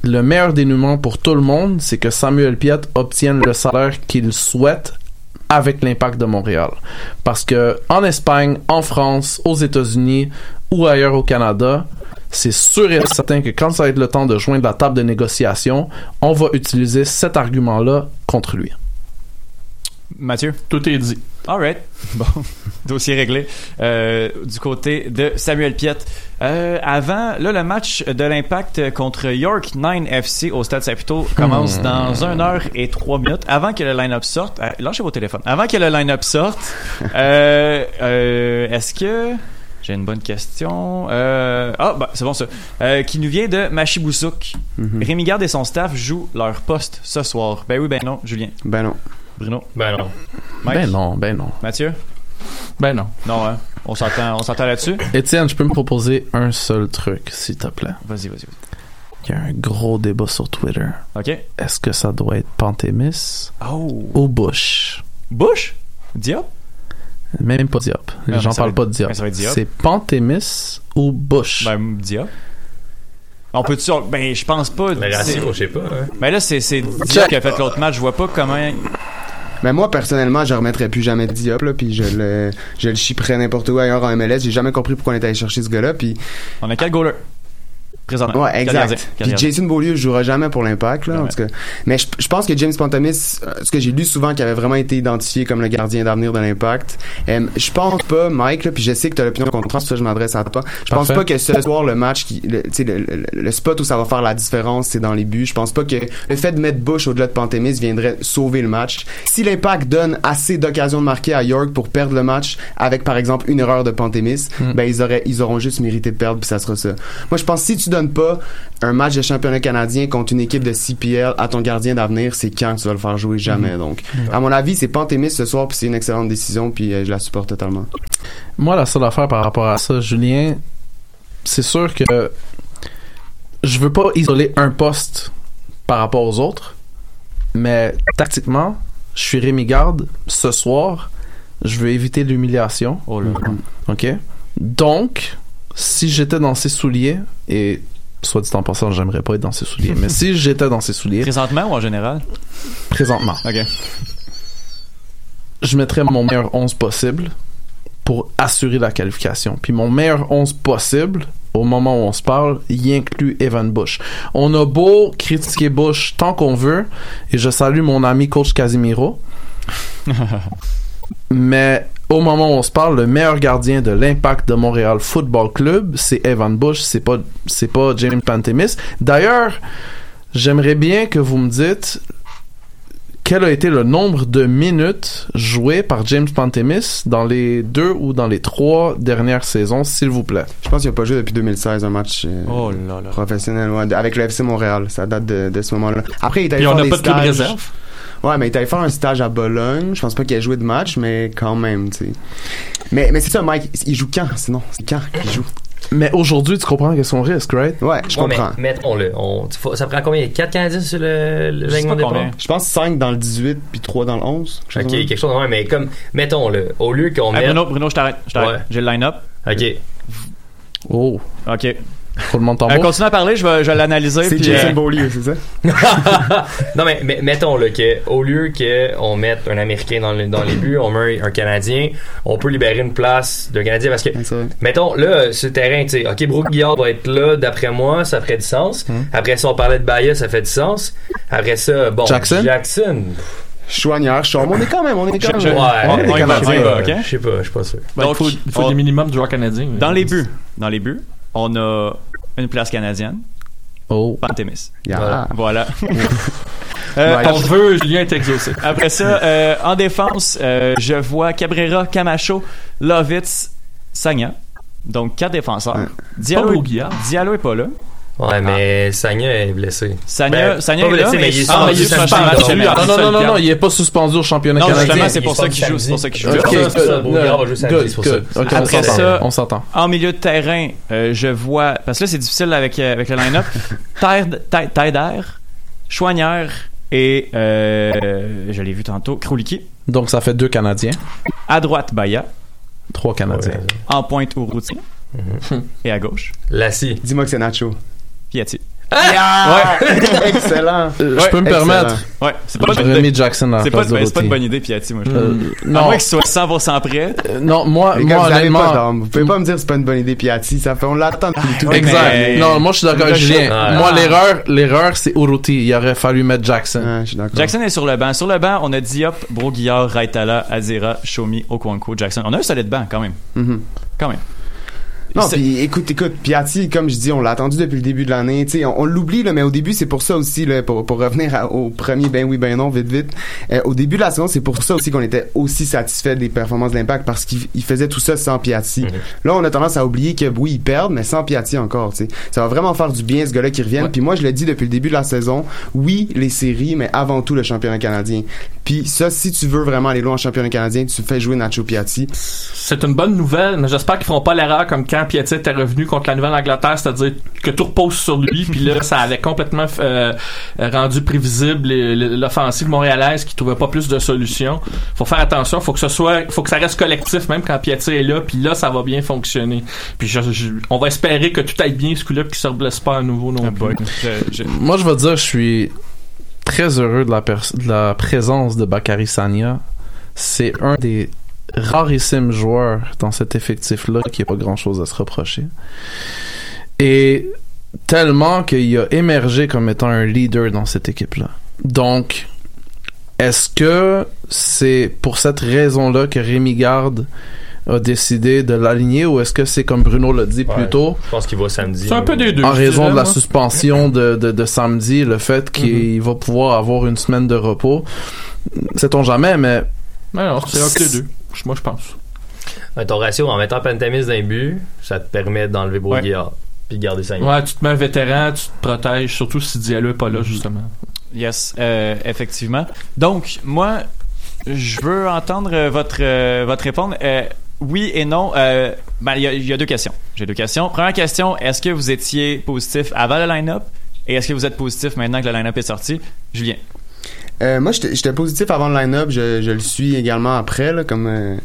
le meilleur dénouement pour tout le monde, c'est que Samuel Piet obtienne le salaire qu'il souhaite avec l'impact de Montréal. Parce que en Espagne, en France, aux États-Unis ou ailleurs au Canada, c'est sûr et certain que quand ça va être le temps de joindre la table de négociation, on va utiliser cet argument-là contre lui. Mathieu? Tout est dit. Alright. Bon, dossier réglé. Euh, du côté de Samuel Piet. Euh, avant, là, le match de l'Impact contre York 9 FC au Stade Saputo commence dans 1 heure et 3 minutes. Avant que le line-up sorte, euh, lâchez vos téléphones. Avant que le line-up sorte, euh, euh, est-ce que j'ai une bonne question? Euh, ah, bah, c'est bon ça. Euh, qui nous vient de Machiboussouk. Rémi Garde et son staff jouent leur poste ce soir. Ben oui, ben non, Julien. ben non. Bruno? ben non Mike? Ben non, ben non. Mathieu? Ben non. Non, hein? On s'entend, on s'entend là-dessus? Étienne, je peux me proposer un seul truc, s'il te plaît. Vas-y, vas-y. Il y a un gros débat sur Twitter. OK. Est-ce que ça doit être Pantémis Oh. ou Bush? Bush? Diop? Même pas Diop. Les gens mais parlent pas de Diop. mais ça va être Diop. C'est Pantémis ou Bush? Ben, Diop. On peut-tu. Ben, je pense pas. mais ratio je sais pas hein. Ben là, c'est, c'est Diop qui a fait l'autre match. Je vois pas comment. Mais moi, personnellement, je remettrais plus jamais de Diop, là, puis je le, je le chipperais n'importe où ailleurs en MLS. J'ai jamais compris pourquoi on était allé chercher ce gars-là, puis On a quel goaler? Présentement. Ouais, exact. Puis? Jason Beaulieu jouera jamais pour l'impact, là, en tout cas. Mais je, je pense que James Pantamis, euh, ce que j'ai lu souvent, qui avait vraiment été identifié comme le gardien d'avenir de l'impact. euh, je pense pas, Mike, là, puis je sais que t'as l'opinion contraire, ça je m'adresse à toi. Je pense Parfait. pas que ce soir, le match, qui, le, tu le, le- le spot où ça va faire la différence, c'est dans les buts. Je pense pas que le fait de mettre Bush au-delà de Pantémis viendrait sauver le match. Si l'impact donne assez d'occasions de marquer à York pour perdre le match avec, par exemple, une erreur de Pantémis, Mm. ben, ils auraient, ils auront juste mérité de perdre, puis ça sera ça. Moi, je pense si tu donnes pas un match de championnat canadien contre une équipe de CPL à ton gardien d'avenir, c'est quand que tu vas le faire jouer? Jamais. Donc, à mon avis, c'est Pantémis ce soir, puis c'est une excellente décision, puis euh, je la supporte totalement. Moi, la seule affaire par rapport à ça, Julien, c'est sûr que je veux pas isoler un poste par rapport aux autres, mais tactiquement, je suis Rémi Garde ce soir. Je veux éviter l'humiliation. Oh là. OK? Donc, si j'étais dans ses souliers, et soit dit en passant, j'aimerais pas être dans ses souliers, mais si j'étais dans ses souliers, Présentement ou en général? présentement, OK. je mettrais mon meilleur 11 possible pour assurer la qualification. Puis mon meilleur 11 possible, au moment où on se parle, y inclut Evan Bush. On a beau critiquer Bush tant qu'on veut, et je salue mon ami coach Casimiro, mais au moment où on se parle, le meilleur gardien de l'impact de Montréal Football Club, c'est Evan Bush, c'est pas, c'est pas James Pantemis. D'ailleurs, j'aimerais bien que vous me dites quel a été le nombre de minutes jouées par James Pantemis dans les deux ou dans les trois dernières saisons, s'il vous plaît. Je pense qu'il a pas joué depuis 2016 un match euh, Oh là là. professionnel ouais, avec le FC Montréal. Ça date de, de ce moment-là. Après, il est allé Puis on n'a des pas de club réserve? Ouais, mais il allé faire un stage à Bologne. Je pense pas qu'il ait joué de match, mais quand même, tu sais. Mais, mais c'est ça, Mike. Il joue quand, sinon? C'est quand qu'il joue? Mais aujourd'hui, tu comprends qu'est-ce qu'on risque, right? Ouais, je Ouais, mais comprends. mettons-le. On, faut- ça prend combien? 4 Canadiens sur le, le règlement pas de combien. départ? Je pense 5 dans le 18 puis 3 dans le 11. quelque chose Ok, quelque chose de même, mais comme, mettons-le. Au lieu qu'on Hey, mette. Bruno, Bruno, je t'arrête. Je t'arrête. Ouais. J'ai le line-up. Ok. Oh, OK. Tout le monde Euh, continue à parler, je vais, je vais l'analyser. C'est Jason euh, Beaulieu, c'est ça? non, mais, mais mettons-le que, au lieu qu'on mette un Américain dans, le- dans les buts, on met un Canadien, on peut libérer une place d'un Canadien parce que, mettons, là, ce terrain, tu sais, ok, Brooke Guillard va être là, d'après moi, ça ferait du sens. Hmm. Après ça, on parlait de Bahia, ça fait du sens. Après ça, bon, Jackson? Jackson. Chouanière, Chaume. On est quand même, on est quand Je- même. Ouais, on- on y va, je sais pas? Je suis pas sûr. Ben, Donc, il faut, faut on- des minimums de joueurs canadiens. Dans les buts, dans les buts, on a une place canadienne, Oh. Pantémis. Yeah. Voilà. Euh, Ouais. On veut, Julien est exaucé. Après ça, euh, en défense, euh, je vois Cabrera, Camacho, Lovitz, Sagna. Donc, quatre défenseurs. Diallo. Diallo est pas là. Ouais, mais Sagna est blessé. Sagna, Ben, Sagna pas est blessé, mais il est ah, mais il est suspendu. Non, non, non, non, il est pas suspendu au championnat Non, canadien. justement, c'est pour ça qu'il joue. C'est pour ça qu'il joue. Après s'entend. ça- On s'entend. En milieu de terrain, euh, je vois. Parce que là, c'est difficile avec, euh, avec le line-up. Tider, Chouanière et. euh, je l'ai vu tantôt, Kruliki. Donc, ça fait deux Canadiens, À droite, Baya. trois Canadiens. Ouais. En pointe, Urruti. Et à gauche, Lassie. Dis-moi que c'est Nacho. Piatti. Excellent. Euh, Ouais, Je peux me excellent. permettre, Ouais, c'est pas, une bonne j'aurais idée. mis Jackson à la C'est pas, ben, c'est pas une bonne idée, Piatti, moi. je Euh, À non, moins qu'il soit 100% prêt. euh, non, moi, gars, moi vous pas honnêtement, d'armes. Vous pouvez pas me dire que c'est pas une bonne idée, Piatti. Ça fait, on l'attend depuis tout. Exact. mais- Non, moi je suis d'accord avec Julien. Moi Ah. l'erreur, l'erreur c'est Uruti. Il aurait fallu mettre Jackson. Ouais, je suis d'accord. Jackson est sur le banc. Sur le banc, on a Diop, Broguillard, Raitala, Azira, Shomi, Okwanko, Jackson. On a un solide banc, quand même. Mhm. Quand même. Non, puis écoute, écoute, Piatti, comme je dis, on l'a attendu depuis le début de l'année. Tu sais, on, on l'oublie là, mais au début, c'est pour ça aussi là, pour, pour revenir à- au premier, ben oui, ben non, vite, vite. Euh, au début de la saison, c'est pour ça aussi qu'on était aussi satisfait des performances d'impact parce qu'il il faisait tout ça sans Piatti. Mhm. Là, on a tendance à oublier que oui, ils perdent, mais sans Piatti encore. Tu sais, ça va vraiment faire du bien ce gars-là qui revienne. Puis moi, je l'ai dit depuis le début de la saison. Oui, les séries, mais avant tout le championnat canadien. Puis ça, si tu veux vraiment aller loin en championnat canadien, tu fais jouer Nacho Piatti. C'est une bonne nouvelle, mais j'espère qu'ils feront pas l'erreur comme quand Piatti était revenu contre la Nouvelle-Angleterre, c'est-à-dire que tout repose sur lui, puis là, ça avait complètement euh, rendu prévisible l'offensive montréalaise qui trouvait pas plus de solutions. Faut faire attention, faut que ce soit, faut que ça reste collectif même quand Piatti est là, puis là, ça va bien fonctionner. Puis je- je- on va espérer que tout aille bien ce coup-là, qu'il se reblesse pas à nouveau non Ah, plus. boy. Je- je- Moi je vais dire, je suis très heureux de la, pers- de la présence de Bakary Sania. C'est un des rarissimes joueurs dans cet effectif-là qui n'a pas grand-chose à se reprocher. Et tellement qu'il a émergé comme étant un leader dans cette équipe-là. Donc, est-ce que c'est pour cette raison-là que Rémi Garde a décidé de l'aligner ou est-ce que c'est comme Bruno l'a dit plus Ouais. tôt, Je pense qu'il va samedi. C'est un peu des deux. en raison dirais, de la moi. suspension de, de, de samedi, le fait qu'il va pouvoir avoir une semaine de repos. Sait-on jamais, mais non, c'est un peu des deux. Moi, je pense. Ouais, ton ratio, en mettant Pantamis dans les buts, ça te permet d'enlever Bourguillard. Puis de garder Sagna. Ouais, tu te mets un vétéran, tu te protèges, surtout si Diallo est pas là, justement. Yes, euh, effectivement. Donc, moi, je veux entendre euh, votre, euh, votre réponse. Euh, oui et non. Euh, ben, il y, a- il y a deux questions. J'ai deux questions. Première question, est-ce que vous étiez positif avant le line-up? Et est-ce que vous êtes positif maintenant que le line-up est sorti? Julien. Euh, moi, j'étais positif avant le line-up. Je, je le suis également après, là, comme euh,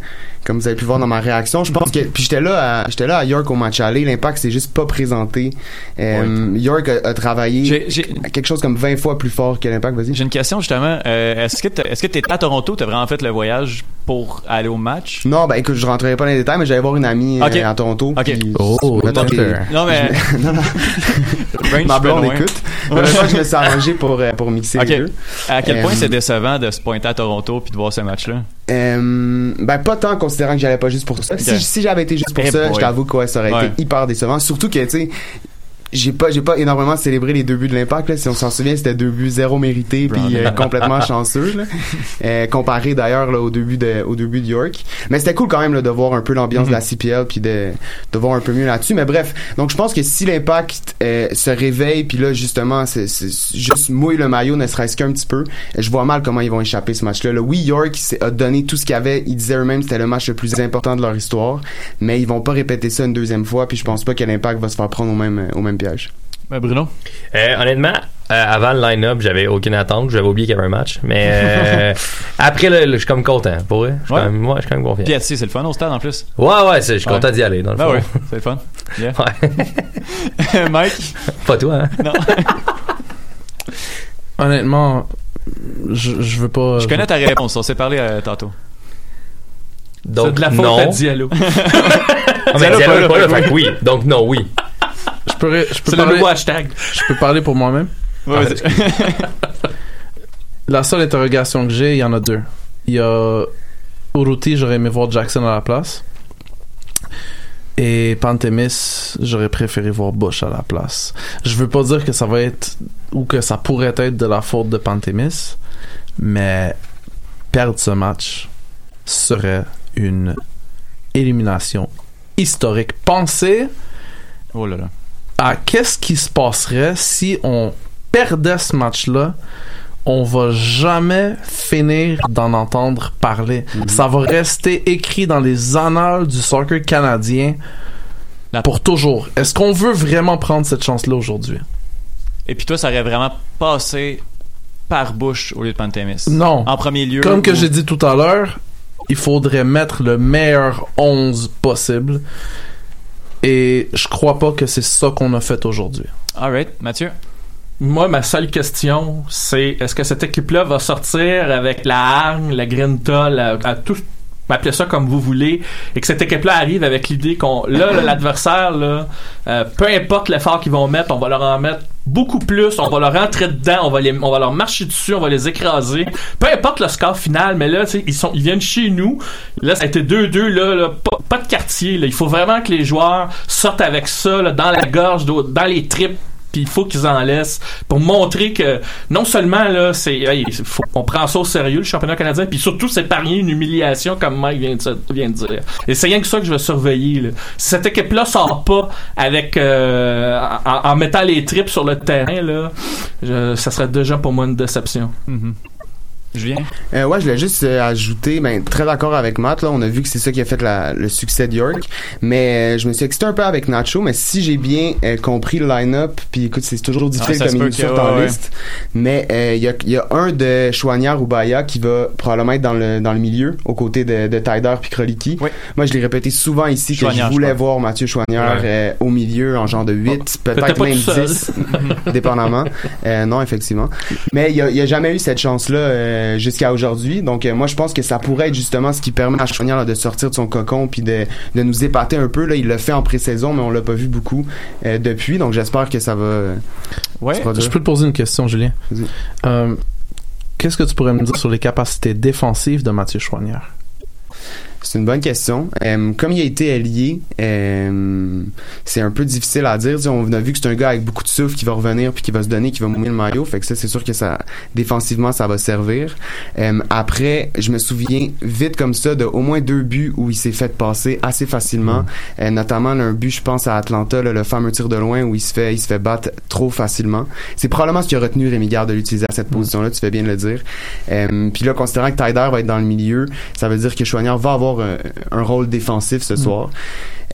comme vous avez pu voir dans ma réaction. Je pense que puis j'étais là, à, j'étais là à York au match aller. L'impact s'est juste pas présenté. Euh, York a, a travaillé quelque chose comme 20 fois plus fort que l'impact. Vas-y. J'ai une question justement. Est-ce que est-ce que t'étais à Toronto, t'as vraiment fait le voyage pour aller au match? Non, ben écoute, je rentrerai pas dans les détails, mais j'allais voir une amie Ok. euh, à Toronto. Ok. puis- Oh, que- Docteur. Non mais non, non. Range Ma blonde écoute. Mais moi, je me suis arrangé pour, euh, pour mixer Ok. les deux. À quel Euh, point c'est décevant de se pointer à Toronto puis de voir ce match-là? Euh, ben pas tant considérant que j'allais pas juste pour ça. Si, si j'avais été juste pour Eh ça, boy. je t'avoue que ouais, ça aurait Ouais. été hyper décevant. Surtout que tu sais, j'ai pas j'ai pas énormément célébré les deux buts de l'impact là. si on s'en souvient c'était deux buts zéro mérités puis euh, complètement chanceux là. Euh, comparé d'ailleurs là au début de au début de York mais c'était cool quand même là, de voir un peu l'ambiance de la CPL puis de de voir un peu mieux là-dessus mais bref donc je pense que si l'impact euh, se réveille puis là justement c'est juste mouille le maillot ne serait-ce qu'un petit peu je vois mal comment ils vont échapper ce match-là là. oui York a donné tout ce qu'il y avait ils disaient eux-mêmes que c'était le match le plus important de leur histoire mais ils vont pas répéter ça une deuxième fois puis je pense pas que l'impact va se faire prendre au même au même piège Ben, Bruno? Euh, honnêtement, euh, avant le line-up, j'avais aucune attente. J'avais oublié qu'il y avait un match. Mais euh, après, je suis comme content. Pour vrai. Je suis Ouais. quand même, ouais, je suis quand même confiant. Puis c'est le fun au stade en plus. Ouais, ouais, je suis Ouais. content d'y aller, dans le Ben fond. oui, c'est le fun. Yeah. Ouais. Mike? Pas toi, hein? Non. Honnêtement, je, je veux pas. Je connais ta réponse, on s'est parlé euh, tantôt. Donc, de la faute non. à Diallo. Ah, mais Diallo, Diallo pas là, pas là, fait oui. Donc, non, oui. Je peux, ré- je peux C'est le parler, nouveau hashtag. je peux parler pour moi-même? Ouais. La seule interrogation que j'ai, il y en a deux. Il y a Uruti, j'aurais aimé voir Jackson à la place. Et Pantemis, j'aurais préféré voir Bush à la place. Je veux pas dire que ça va être ou que ça pourrait être de la faute de Pantemis, mais perdre ce match serait une élimination historique. Pensez Oh là là. À qu'est-ce qui se passerait si on perdait ce match-là? On va jamais finir d'en entendre parler. Ça va rester écrit dans les annales du soccer canadien pour toujours. Est-ce qu'on veut vraiment prendre cette chance-là aujourd'hui? Et puis toi, ça aurait vraiment passé par Bush au lieu de Pantemis. Non. En premier lieu. Comme que ou- j'ai dit tout à l'heure, il faudrait mettre le meilleur 11 possible. Et je crois pas que c'est ça qu'on a fait aujourd'hui. Alright, Mathieu? Moi, ma seule question, c'est est-ce que cette équipe-là va sortir avec la hargne, la grinta, la, à tout, appelez ça comme vous voulez, et que cette équipe-là arrive avec l'idée qu'on, là, là, l'adversaire, là, euh, peu importe l'effort qu'ils vont mettre, on va leur en mettre beaucoup plus, on va leur rentrer dedans, on va les, on va leur marcher dessus, on va les écraser. Peu importe le score final, mais là, ils sont, ils viennent chez nous. Là, ça a été 2-2, là, là, pas, pas de quartier, là. Il faut vraiment que les joueurs sortent avec ça, là, dans la gorge, dans les tripes puis il faut qu'ils en laissent pour montrer que non seulement là c'est hey, on prend ça au sérieux le championnat canadien puis surtout c'est parier une humiliation comme Mike vient de, vient de dire et c'est rien que ça que je vais surveiller là. si cette équipe là sort pas avec euh, en, mettant les tripes sur le terrain là je- ça serait déjà pour moi une déception Mhm. Julien? Euh, ouais, je voulais juste euh, ajouter, ben très d'accord avec Matt. Là, on a vu que c'est ça qui a fait la- le succès de York. Mais euh, je me suis excité un peu avec Nacho. Mais si j'ai bien euh, compris le line-up, puis écoute, c'est toujours difficile Ah, se comme une ouais, ouais. liste. Mais euh, il y, a, y a un de Chouanière ou Baya qui va probablement être dans le dans le milieu, aux côtés de, de Tyder puis Kroliki. Oui. Moi, je l'ai répété souvent ici que Chouanière, je voulais voir Mathieu Chouanière Ouais. euh, au milieu en genre de 8, T'étais peut-être même tout seul. 10, dépendamment. Euh, non, effectivement. Mais il y a, y a jamais eu cette chance-là euh, jusqu'à aujourd'hui. Donc, euh, moi, je pense que ça pourrait être justement ce qui permet à Chouanière de sortir de son cocon puis de, de nous épater un peu. Là, il l'a fait en pré-saison, mais on l'a pas vu beaucoup euh, depuis. Donc, j'espère que ça va Ouais. Je peux te poser une question, Julien. Euh, Qu'est-ce que tu pourrais me dire sur les capacités défensives de Mathieu Chouanière? C'est une bonne question. Euh, comme il a été allié, euh, c'est un peu difficile à dire. On a vu que c'est un gars avec beaucoup de souffle qui va revenir puis qui va se donner, qui va mouiller le maillot. Fait que ça, c'est sûr que ça, défensivement, ça va servir. Euh, après, je me souviens vite comme ça de au moins deux buts où il s'est fait passer assez facilement. Euh, notamment là, un but, je pense à Atlanta, là, le fameux tir de loin où il se fait, il se fait battre trop facilement. C'est probablement ce qui a retenu Rémi Garde de l'utiliser à cette position-là. Tu fais bien de le dire. Puis là, considérant que Tyder va être dans le milieu, ça veut dire que Chouanière va avoir un, un rôle défensif ce soir.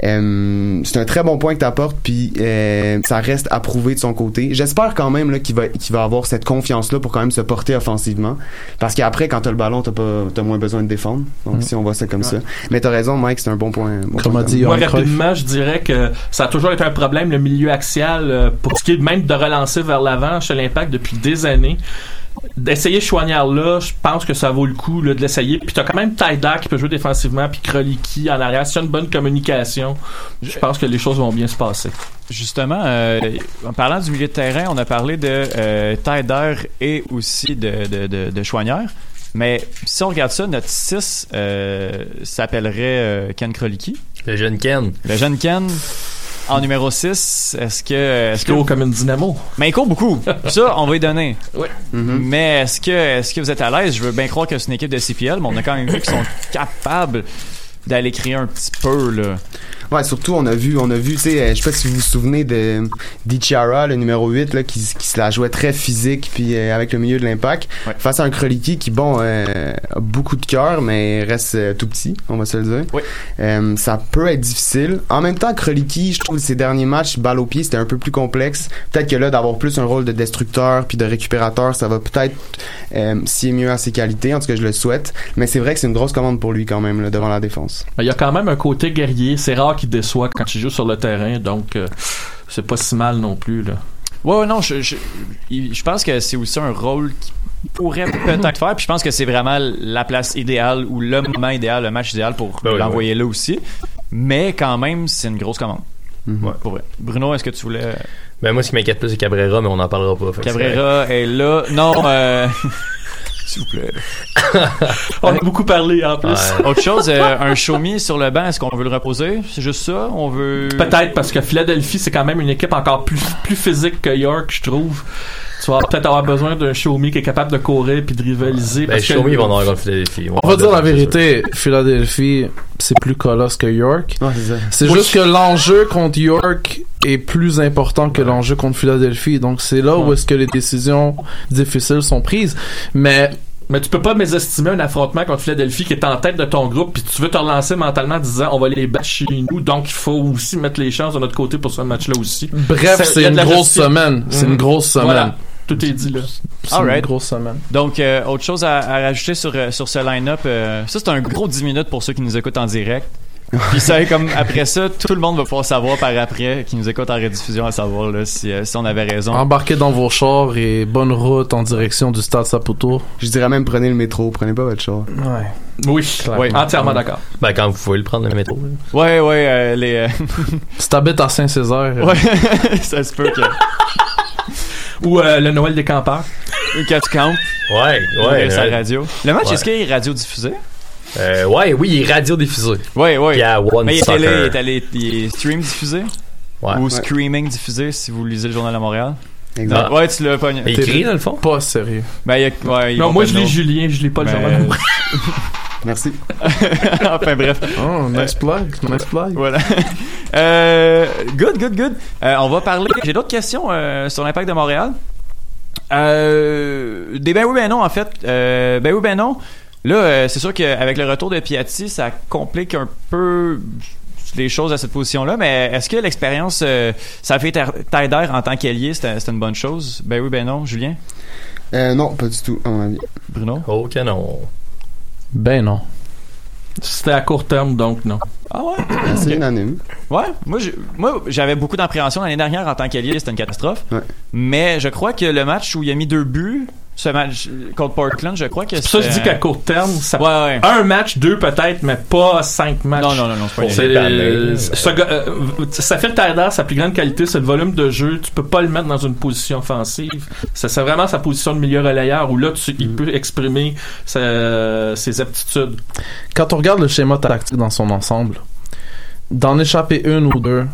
Euh, c'est un très bon point que tu apportes, puis euh, ça reste à prouver de son côté. J'espère quand même là, qu'il va, qu'il va avoir cette confiance-là pour quand même se porter offensivement. Parce qu'après, quand tu as le ballon, tu as, moins besoin de défendre. Donc, si on voit ça comme ça. Mais tu as raison, Mike, c'est un bon point. Bon Comme point a dit Moi, rapidement, je dirais que ça a toujours été un problème, le milieu axial, euh, pour ce qui est même de relancer vers l'avant chez l'Impact depuis des années. D'essayer Chouanière là, je pense que ça vaut le coup là, de l'essayer. Puis t'as quand même Taïda qui peut jouer défensivement, puis Kroliki en arrière. Si tu as une bonne communication, je pense que les choses vont bien se passer. Justement, euh, en parlant du milieu de terrain, on a parlé de euh, Taider et aussi de, de, de, de Chouanière. Mais si on regarde ça, notre 6 euh, s'appellerait euh, Ken Kroliki. Le jeune Ken. Le jeune Ken en numéro 6, est-ce que... Est-ce que comme une dynamo. mais il court beaucoup. Ça, on va y donner. Ouais. Mais est-ce que, est-ce que vous êtes à l'aise? Je veux bien croire que c'est une équipe de CPL, mais on a quand même vu qu'ils sont capables d'aller créer un petit peu, là. Ouais, surtout, on a vu, on a vu, tu sais, euh, je sais pas si vous vous souvenez de d'Ichiara, le numéro 8, là, qui, qui se la jouait très physique, puis euh, avec le milieu de l'impact, Ouais. face à un Kroliki qui, bon, euh, a beaucoup de cœur, mais reste euh, tout petit, on va se le dire. Oui. Euh, ça peut être difficile. En même temps, Kroliki, je trouve, ses derniers matchs, balle au pied, c'était un peu plus complexe. Peut-être que là, d'avoir plus un rôle de destructeur puis de récupérateur, ça va peut-être euh, scier mieux à ses qualités, en tout cas, je le souhaite. Mais c'est vrai que c'est une grosse commande pour lui, quand même, là, devant la défense. Il y a quand même un côté guerrier. C'est rare qu'il déçoit quand il joue sur le terrain, donc euh, c'est pas si mal non plus. Là. Ouais, ouais, non, je, je, je pense que c'est aussi un rôle qui pourrait peut-être faire. Puis je pense que c'est vraiment la place idéale ou le moment idéal, le match idéal pour Ben oui, l'envoyer là aussi. Mais quand même, c'est une grosse commande. Mhm. Ouais, pour vrai. Bruno, est-ce que tu voulais. Ben, moi, ce qui m'inquiète plus, c'est Cabrera, mais on n'en parlera pas. Cabrera est là. Non, euh. S'il vous plaît. On a beaucoup parlé en plus. Ouais. Autre chose, euh, un Shomi sur le banc, est-ce qu'on veut le reposer? C'est juste ça? On veut. Peut-être parce que Philadelphie, c'est quand même une équipe encore plus, plus physique que York, je trouve. Tu vas peut-être avoir besoin d'un Xiaomi qui est capable de courir puis de rivaliser. Ben, parce que- Xiaomi, ils vont en avoir Philadelphie. On va dire la vérité, Philadelphie, c'est plus colosse que York. Ouais, c'est juste que l'enjeu contre York est plus important que l'enjeu contre Philadelphie. Donc c'est là où est-ce que les décisions difficiles sont prises. Mais Mais tu peux pas mésestimer un affrontement contre Philadelphie qui est en tête de ton groupe puis tu veux te relancer mentalement en disant on va les battre chez nous donc il faut aussi mettre les chances de notre côté pour ce match-là aussi. bref, c'est une grosse semaine. C'est Mhm. une grosse semaine. Voilà. Tout est dit là. C'est une grosse semaine. Donc, euh, autre chose à, à rajouter sur, euh, sur ce line-up. euh, ça, c'est un gros 10 minutes pour ceux qui nous écoutent en direct. Puis ça, comme après ça, tout le monde va pouvoir savoir par après, qui nous écoute en rediffusion, à savoir là, si, euh, si on avait raison. Embarquez dans vos chars et bonne route en direction du stade Saputo. Je dirais même prenez le métro, prenez pas votre char. Ouais. Oui, Ouais. entièrement d'accord. Ben, quand vous pouvez le prendre, le métro. là. Ouais, ouais, euh, les. euh, Si t'habites à Saint-Césaire, ouais, ça se peut que. Ou euh, le Noël des campeurs. Quand tu campes, Ouais, ouais, sa radio. Le match, Ouais. est-ce qu'il est radio-diffusé? Euh, ouais, oui, il est radio-diffusé. Ouais, ouais. Puis à One Mais il est télé, il est, il stream diffusé? Ouais. Ou screaming diffusé si vous lisez le Journal de Montréal? Exact. Ouais, tu l'as. Mais il crie, dans le fond? pas sérieux. Ben, il y a, ouais, Non, moi pas je lis. Julien, je lis pas le Ben, journal. Merci. enfin, bref. Oh, nice plug, nice plug. Voilà. Euh, good, good, good. Euh, on va parler. J'ai d'autres questions euh, sur l'impact de Montréal. Euh, des ben oui, ben non, en fait. Euh, ben oui, ben non. Là, euh, c'est sûr qu'avec le retour de Piatti, ça complique un peu les choses à cette position-là, mais est-ce que l'expérience, euh, ça fait Taider en tant qu'ailier, c'était c'était une bonne chose? Ben oui, ben non, Julien? Euh, non, pas du tout, à mon avis. Bruno? Oh, canon. Ben non. C'était à court terme, donc non. Ah ouais? C'est unanime. Ouais, moi, j'avais beaucoup d'appréhension l'année dernière en tant qu'allié, c'était une catastrophe. Ouais. Mais je crois que le match où il a mis deux buts, ce match contre Portland, je crois que C'est ça je dis qu'à court terme, ça Ouais, ouais. un match, deux peut-être, mais pas cinq matchs. Non, non, non, non, c'est pas C'est- ce gars- euh, ça fait le Tyler, sa plus grande qualité, c'est le volume de jeu. Tu peux pas le mettre dans une position offensive. Ça, c'est vraiment sa position de milieu relayeur où là, tu, il peut exprimer sa- ses aptitudes. Quand on regarde le schéma tactique dans son ensemble, d'en échapper une ou deux,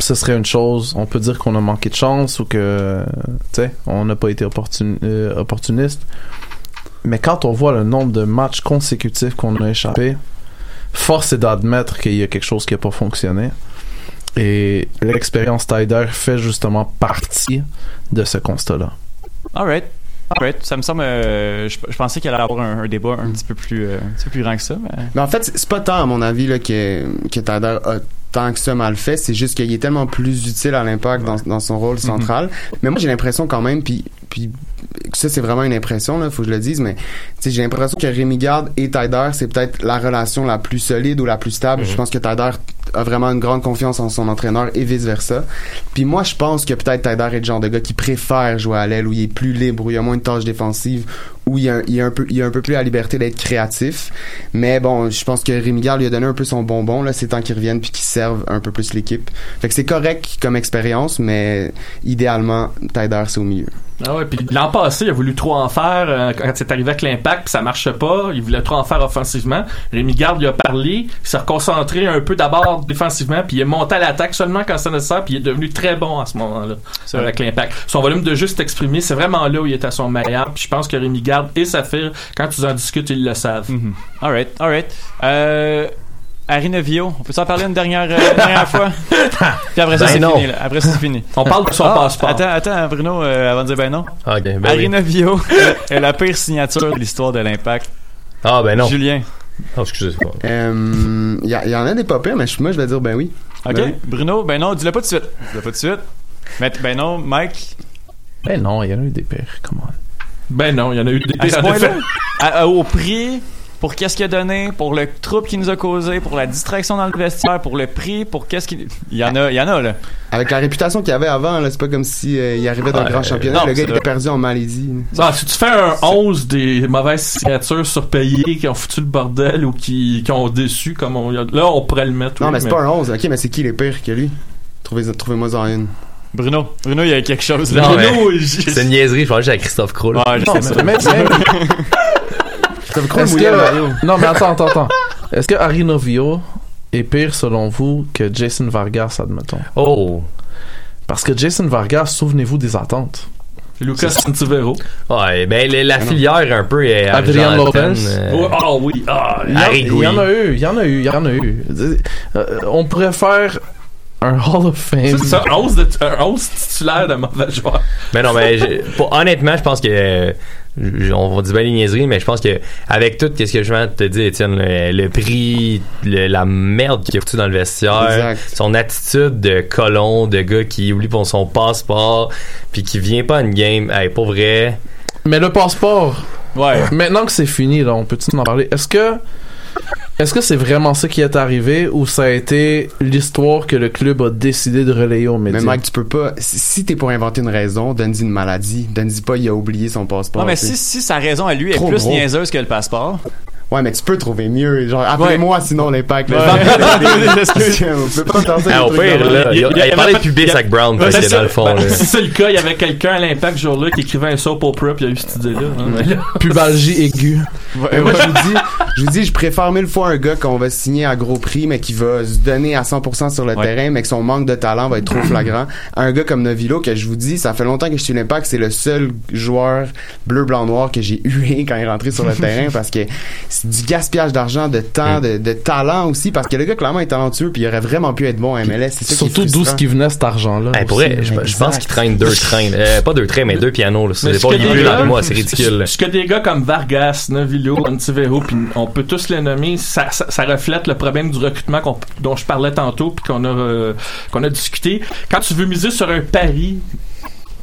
ce serait une chose. On peut dire qu'on a manqué de chance ou que, tu sais, on n'a pas été opportun- euh, opportuniste. Mais quand on voit le nombre de matchs consécutifs qu'on a échappé, force est d'admettre qu'il y a quelque chose qui n'a pas fonctionné. Et l'expérience Tider fait justement partie de ce constat-là. Alright. Alright. Ça me semble. euh, je, je pensais qu'il allait avoir un, un débat un petit peu plus, euh, un petit peu plus grand que ça. Mais... Mais en fait, c'est- pas tant, à mon avis, là, que, que Tyler a tant que ça mal fait. C'est juste qu'il est tellement plus utile à l'impact dans, dans son rôle central. Mais moi, j'ai l'impression quand même, puis, puis ça, c'est vraiment une impression, là, faut que je le dise, mais tu sais, j'ai l'impression que Rémi Garde et Tyder, c'est peut-être la relation la plus solide ou la plus stable. Je pense que Tyder a vraiment une grande confiance en son entraîneur et vice versa. Puis moi, je pense que peut-être Tyder est le genre de gars qui préfère jouer à l'aile où il est plus libre, où il a moins de tâches défensives, où il a, un peu, il plus la liberté d'être créatif. Mais bon, je pense que Rémi Garde lui a donné un peu son bonbon là, c'est temps qu'il revienne puis qu'il serve un peu plus l'équipe. Fait que c'est correct comme expérience, mais idéalement, Tyder c'est au milieu. Ah ouais, puis l'an passé, il a voulu trop en faire euh, quand c'est arrivé avec l'impact, puis ça marchait pas. Il voulait trop en faire offensivement. Rémi Garde lui a parlé, il s'est reconcentré un peu d'abord défensivement, puis il est monté à l'attaque seulement quand c'est nécessaire, puis il est devenu très bon à ce moment-là avec l'impact. Son volume de jeu s'est exprimé, c'est vraiment là où il est à son meilleur. Puis je pense que Rémi Garde et Saphir, quand tu en discutes, ils le savent. Mhm. Alright, alright. Euh, Arinavio, on peut s'en parler une dernière, euh, dernière fois? Puis après ça, Ben c'est non. fini. là. Après ça, c'est fini. On parle de son Ah, passeport. Attends, attends, Bruno, euh, avant de dire ben non. Ok, ben oui. Est la pire signature de l'histoire de l'impact. Ah, ben non. Julien. Oh, excusez. Euh, Il y, en a des pas pires, mais je- moi, je vais dire ben oui. OK. Ben oui. Bruno, ben non, dis-le pas tout de suite. Dis-le pas tout de suite. Mais, ben non, Mike? Ben non, il y en a eu des pires, comment. Ben non, il y en a eu des À ce pires point-là, au prix, pour qu'est-ce qu'il a donné, pour le trouble qu'il nous a causé, pour la distraction dans le vestiaire, pour le prix, pour qu'est-ce qu'il... Il y en a, il y en a, là. Avec la réputation qu'il avait avant, là, c'est pas comme si euh, il arrivait d'un Ouais, grand championnat. non, le gars il était perdu en Malaisie. Ah, si tu fais un 11 des mauvaises signatures surpayées qui ont foutu le bordel ou qui, qui ont déçu, comme on, là, on pourrait le mettre. Non, oui, mais c'est pas un 11. Ok, mais c'est qui les pires que lui? Trouvez- Trouvez-moi en une. Bruno. Bruno, il y a quelque chose, là. Non, mais Bruno, j'ai- c'est une niaiserie, je pense à Christophe Kroll. Ouais, je Non, sais ça. mais, mais- le maillot. que, non, mais attends, attends, attends. Est-ce que Harry Novio est pire selon vous que Jason Vargas, admettons? Oh. Parce que Jason Vargas, souvenez-vous des attentes. Lucas Santivero. Ouais, ben la, la filière un peu est Adrien Lopez. euh, Oh, Ah oui, ah, Il y, en, Harry il y en Gouy. a eu, il y en a eu, il y en a eu. Euh, on pourrait faire un Hall of Fame. c'est ça, un 11, de, un 11 titulaire de mauvais joueur. Mais non, mais honnêtement, je pense que euh, on va dire bien les niaiseries, mais je pense que avec tout qu'est-ce que je viens de te dire, Étienne, le, le prix, le- la merde qu'il a foutu dans le vestiaire, Exact. son attitude de colon, de gars qui oublie pour son passeport, puis qui vient pas à une game, hey, pour vrai. Mais le passeport, Ouais. maintenant que c'est fini, là, on peut-tu en parler? Est-ce que est-ce que c'est vraiment ça qui est arrivé ou ça a été l'histoire que le club a décidé de relayer aux médias? Mais Mike, tu peux pas. Si t'es pour inventer une raison, donne-y une maladie. Donne-y pas, il a oublié son passeport. Non, mais si, si sa raison à lui est Trop plus gros. niaiseuse que le passeport. Ouais, mais tu peux trouver mieux. Genre, appelez-moi sinon l'impact. là. Ouais. On peut pas entendre ça, Ah, au pire, là, il, il y a- il, il parlait pas- de avec Brown, que ça. dans le fond, Ben, si c'est le cas, il y avait quelqu'un à l'impact ce jour-là qui écrivait un soap opera puis il y a eu cette idée-là. hein. Pubalgie aiguë. Moi, je vous dis, je vous dis, je préfère mille fois un gars qu'on va signer à gros prix, mais qui va se donner à 100% sur le Ouais. terrain, mais que son manque de talent va être trop flagrant. Un gars comme Novilo, que je vous dis, ça fait longtemps que je suis l'impact, c'est le seul joueur bleu, blanc, noir que j'ai hué quand il est rentré sur le terrain parce que c'est du gaspillage d'argent, de temps, de, de talent aussi, parce que le gars, clairement, est talentueux, puis il aurait vraiment pu être bon à MLS. C'est ça qui est Surtout d'où ce qui venait cet argent-là. Hey, pour je, je pense qu'il traîne deux trains. Euh, pas deux trains, mais deux pianos. Là. C'est ce pas plus moi, c'est ridicule. Ce que des gars comme Vargas, On peut tous les nommer, ça, reflète le problème du recrutement dont je parlais tantôt puis qu'on a euh, qu'on a discuté. Quand tu veux miser sur un pari,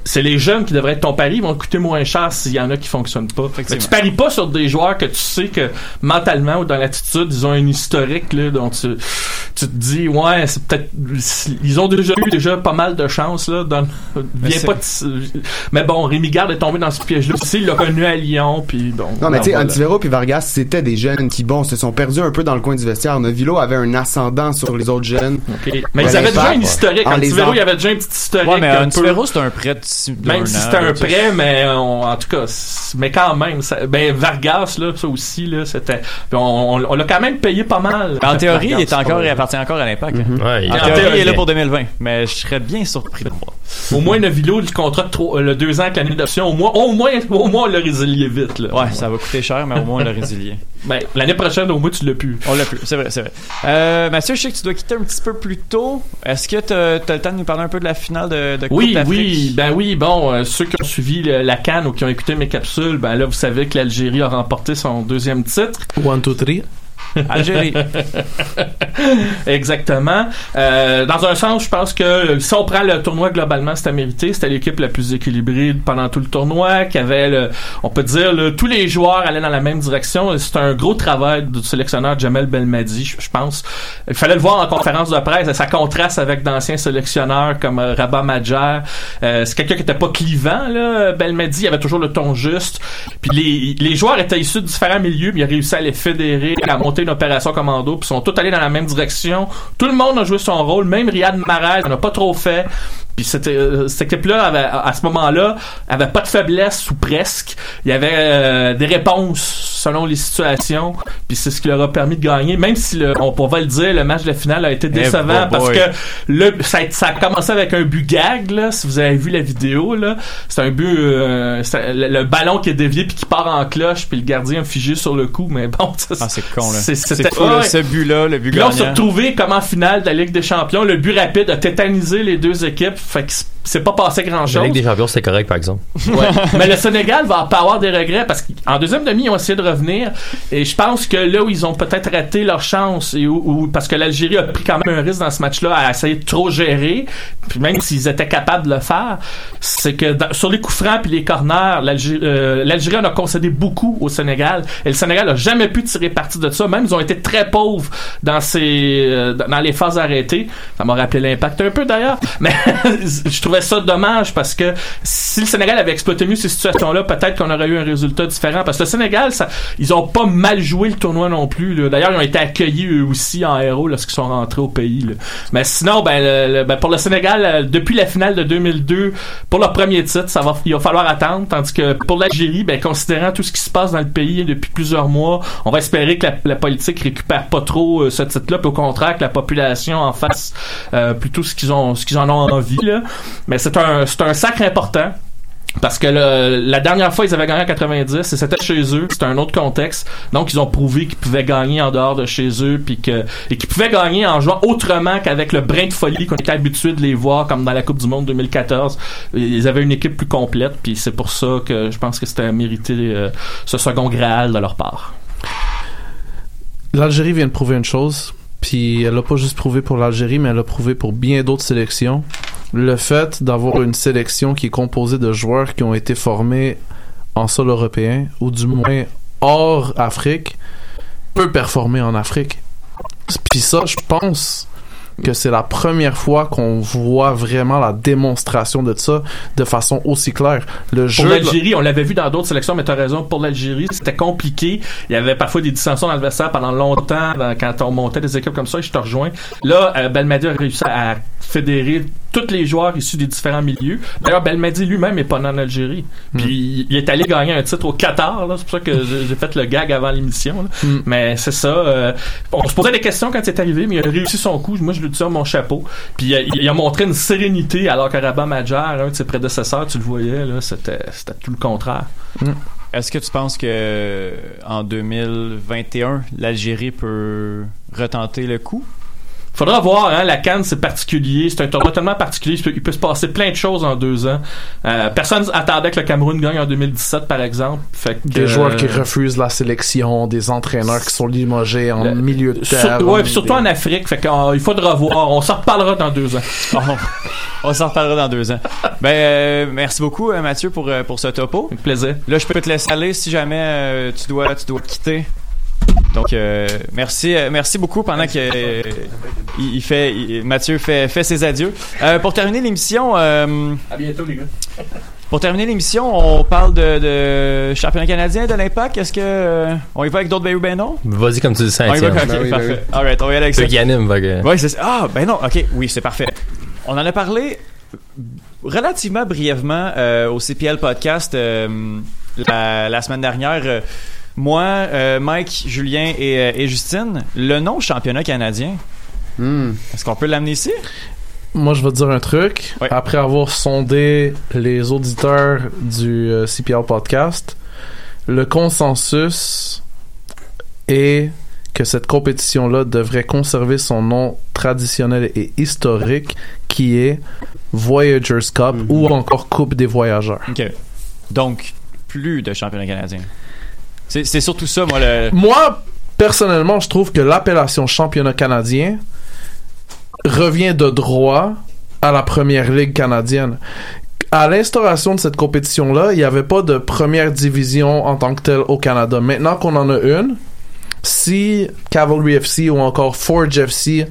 c'est les jeunes qui devraient être ton pari, ils vont coûter moins cher s'il y en a qui fonctionnent pas. Mais tu paries pas sur des joueurs que tu sais que mentalement ou dans l'attitude, ils ont un historique là, dont tu, tu te dis ouais, c'est peut-être ils ont déjà eu déjà pas mal de chance là. Dans, viens pas mais bon, Rémi Garde est tombé dans ce piège-là. aussi, il l'a connu à Lyon, puis bon. Non, mais tu sais, voilà. Antivero puis Vargas, c'était des jeunes qui, bon, se sont perdus un peu dans le coin du vestiaire. Novilo avait un ascendant sur les autres jeunes. Ok. Mais Ouais, ils avaient déjà un historique. Antivero, il avait déjà un petit historique. Ouais, mais un un peu. Tivero, c'est un prêt Même si c'était un prêt, mais on- en tout cas, mais quand même, ça- ben Vargas là, ça aussi là, c'était, puis on, on, on l'a quand même payé pas mal. En théorie, il est encore, il appartient encore à l'impact. hein. Ouais, il- En En théorie, théorie, il est là pour 2020. Mais je serais bien surpris de voir. Au moins Novilo, le contrat de le deux ans avec l'année d'option, au moins, au moins, au moins on l'a résilié vite là. Ouais, ça va coûter cher, mais au moins on l'a résilié. Ben l'année prochaine, au moins tu l'as pu. On l'a plus, c'est vrai, c'est vrai. Euh, Mathieu, je sais que tu dois quitter un petit peu plus tôt. Est-ce que tu as le temps de nous parler un peu de la finale de, de Coupe Oui, d'Afrique? oui, ben oui, bon, euh, ceux qui ont suivi le- la Cannes ou qui ont écouté mes capsules, ben là, vous savez que l'Algérie a remporté son deuxième titre. One, two, three. Algérie. Exactement. Euh, dans un sens, je pense que si on prend le tournoi globalement, c'était mérité. C'était l'équipe la plus équilibrée pendant tout le tournoi, qui avait, le, on peut dire, le, tous les joueurs allaient dans la même direction. C'est un gros travail du sélectionneur Jamel Belmadi, je, pense. Il fallait le voir en conférence de presse. Ça contraste avec d'anciens sélectionneurs comme euh, Rabat Madjer. Euh, c'est quelqu'un qui était pas clivant, là. Belmadi il avait toujours le ton juste. Puis les, les joueurs étaient issus de différents milieux, mais il a réussi à les fédérer, à monter une opération commando, puis sont tous allés dans la même direction. Tout le monde a joué son rôle, même Riyad Mahrez n'en a pas trop fait. Puis c'était euh, cette équipe-là avait à ce moment-là avait pas de faiblesse ou presque. Il y avait euh, des réponses selon les situations. Puis c'est ce qui leur a permis de gagner. Même si le, on pourrait le dire, le match de la finale a été décevant Eh, parce boy. que le ça, a- ça a commencé avec un but gag là. Si vous avez vu la vidéo là, c'est un but euh, le, le ballon qui est dévié puis qui part en cloche puis le gardien figé sur le coup. Mais bon, Ah, c'est con, là. c'était- fou, là, ouais. ce but-là, le but Puis là, on s'est gagnant. retrouvé comme en finale de la Ligue des Champions. Le but rapide a tétanisé les deux équipes. Fait que c'est- pas passé grand La. Ligue des Champions, c'était correct, par exemple. Ouais. Mais le Sénégal va pas avoir des regrets parce qu'en deuxième demi, ils ont essayé de revenir. Et je pense que là où ils ont peut-être raté leur chance, et où, où- parce que l'Algérie a pris quand même un risque dans ce match-là à essayer de trop gérer, puis même s'ils étaient capables de le faire, c'est que dans- sur les coups francs puis les corners, l'Algérie euh, l'Algérie en a concédé beaucoup au Sénégal. Et le Sénégal a jamais pu tirer parti de ça. Même ils ont été très pauvres dans ces euh, dans les phases arrêtées. Ça m'a rappelé l'impact un peu d'ailleurs. Mais je trouvais ça dommage parce que si le Sénégal avait exploité mieux ces situations-là, peut-être qu'on aurait eu un résultat différent. Parce que le Sénégal, ils ont pas mal joué le tournoi non plus. D'ailleurs, ils ont été accueillis eux aussi en héros lorsqu'ils sont rentrés au pays. là. Mais sinon, ben, le- le- ben, pour le Sénégal, euh, depuis la finale de 2002, pour leur premier titre, ça va, il va falloir attendre. Tandis que pour l'Algérie, ben, considérant tout ce qui se passe dans le pays depuis plusieurs mois, on va espérer que la, la politique récupère pas trop euh, ce titre-là, puis au contraire que la population en fasse euh, plutôt ce qu'ils ont, ce qu'ils en ont envie. Là. Mais c'est un, un sacre important. Parce que la dernière fois, ils avaient gagné en 90 et c'était chez eux. C'était un autre contexte. Donc, ils ont prouvé qu'ils pouvaient gagner en dehors de chez eux puis que, et qu'ils pouvaient gagner en jouant autrement qu'avec le brin de folie qu'on était habitué de les voir comme dans la Coupe du Monde 2014. Ils avaient une équipe plus complète puis c'est pour ça que je pense que c'était mérité euh, ce second Graal de leur part. L'Algérie vient de prouver une chose, puis elle l'a pas juste prouvé pour l'Algérie, mais elle l'a prouvé pour bien d'autres sélections. Le fait d'avoir une sélection qui est composée de joueurs qui ont été formés en sol européen, ou du moins hors Afrique, peut performer en Afrique. Puis ça, je pense que c'est la première fois qu'on voit vraiment la démonstration de ça de façon aussi claire. Le Pour jeu l'Algérie, on l'avait vu dans d'autres sélections, mais t'as raison, pour l'Algérie, c'était compliqué. Il y avait parfois des dissensions dans le vestiaire pendant longtemps, dans- quand on montait des équipes comme ça, et je te rejoins. Là, euh, Belmadi a réussi à fédérer tous les joueurs issus des différents milieux. D'ailleurs, Belmadi lui-même est pas né en Algérie. Puis il est allé gagner un titre au Qatar, là. c'est pour ça que j'ai fait le gag avant l'émission. là. Mm. Mais c'est ça. euh, on se posait des questions quand il est arrivé, mais il a réussi son coup. Moi, je lui tire mon chapeau. Puis euh, il a montré une sérénité, alors que Rabat Madjer, un de ses prédécesseurs, tu le voyais, là, c'était c'était tout le contraire. Est-ce que tu penses que en 2021, l'Algérie peut retenter le coup? Faudra voir, hein, la Cannes, c'est particulier. C'est un tournoi tellement particulier. Il peut, il peut se passer plein de choses en deux ans. Euh, personne attendait que le Cameroun gagne en 2017, par exemple. Fait que, des joueurs qui euh, refusent la sélection, des entraîneurs qui sont limogés en Le- milieu de sur- terre. ouais, puis surtout en Afrique. Fait qu'il faudra voir. On s'en reparlera dans deux ans. On, on s'en reparlera dans deux ans. Ben, euh, merci beaucoup, euh, Mathieu, pour, euh, pour ce topo. Avec plaisir. Là, je peux te laisser aller si jamais euh, tu dois tu dois quitter. Donc, euh, merci, euh, merci beaucoup pendant que euh, il, il fait, il- Mathieu fait, fait ses adieux. Euh, pour terminer l'émission, euh, À bientôt, les gars. pour terminer l'émission, on parle de, de championnat canadien de l'Impact. Est-ce que euh, on y va avec d'autres ben oui, ben non? Vas-y comme tu le sens, On y va, ok. Ben oui, ben parfait. Alright, on va y aller avec ça. Qui que- Oui, c'est ça. Ah, ben non, ok, oui, c'est parfait. On en a parlé relativement brièvement euh, au CPL podcast euh, la, la semaine dernière. Moi, euh, Mike, Julien et, euh, et Justine, le nom championnat canadien, Hmm. est-ce qu'on peut l'amener ici? Moi, je vais te dire un truc. Après avoir sondé les auditeurs du euh, CPL podcast, le consensus est que cette compétition-là devrait conserver son nom traditionnel et historique qui est Voyagers Cup Mhm. ou encore Coupe des Voyageurs. OK. Donc, plus de championnat canadien. C'est c'est surtout ça, moi, le... Moi, personnellement, je trouve que l'appellation championnat canadien revient de droit à la première ligue canadienne. À l'instauration de cette compétition-là, il n'y avait pas de première division en tant que telle au Canada. Maintenant qu'on en a une, si Cavalry FC ou encore Forge FC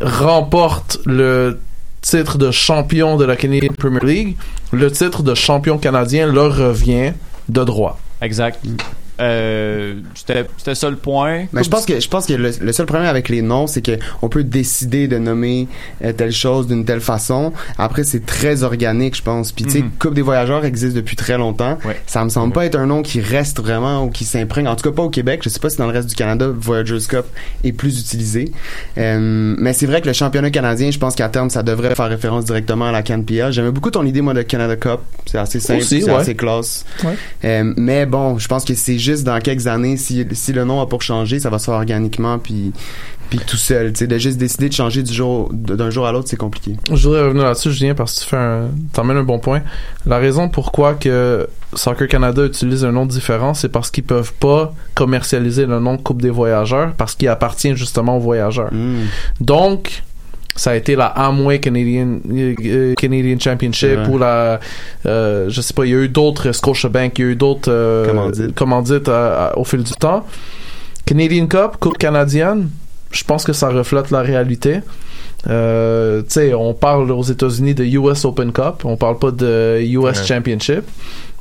remporte le titre de champion de la Canadian Premier League, le titre de champion canadien leur revient de droit. Exact. Euh, c'était c'était ça le point. Mais je pense que je pense que le, le seul problème avec les noms, c'est que on peut décider de nommer euh, telle chose d'une telle façon. Après, c'est très organique, je pense. Puis tu sais, Mhm. Coupe des voyageurs existe depuis très longtemps. Ouais. Ça me semble pas être un nom qui reste vraiment ou qui s'imprègne. En tout cas, pas au Québec. Je sais pas si dans le reste du Canada, Voyageurs Cup est plus utilisé. Euh, mais c'est vrai que le championnat canadien, je pense qu'à terme, ça devrait faire référence directement à la CanPL. J'aimais beaucoup ton idée, moi, de Canada Cup. C'est assez simple, c'est ouais. assez classe. Ouais. Euh, mais bon, je pense que c'est juste dans quelques années, si, si le nom a pour changer, ça va se faire organiquement, puis, puis tout seul. Tu sais, de juste décider de changer du jour, d'un jour à l'autre, c'est compliqué. Je voudrais revenir là-dessus, Julien, parce que tu fais un, t'emmènes un bon point. La raison pourquoi que Soccer Canada utilise un nom différent, c'est parce qu'ils peuvent pas commercialiser le nom de Coupe des voyageurs, parce qu'il appartient justement aux voyageurs. Hmm. Donc, ça a été la Amway Canadian, euh, euh, Canadian Championship ou la, euh, je sais pas, il y a eu d'autres Scotiabank, il y a eu d'autres euh, Commandites. à- à- au fil du temps. Canadian Cup, Coupe canadienne, je pense que ça reflète la réalité. Euh, tu sais, on parle aux États-Unis de US Open Cup, on parle pas de US Ouais. Championship.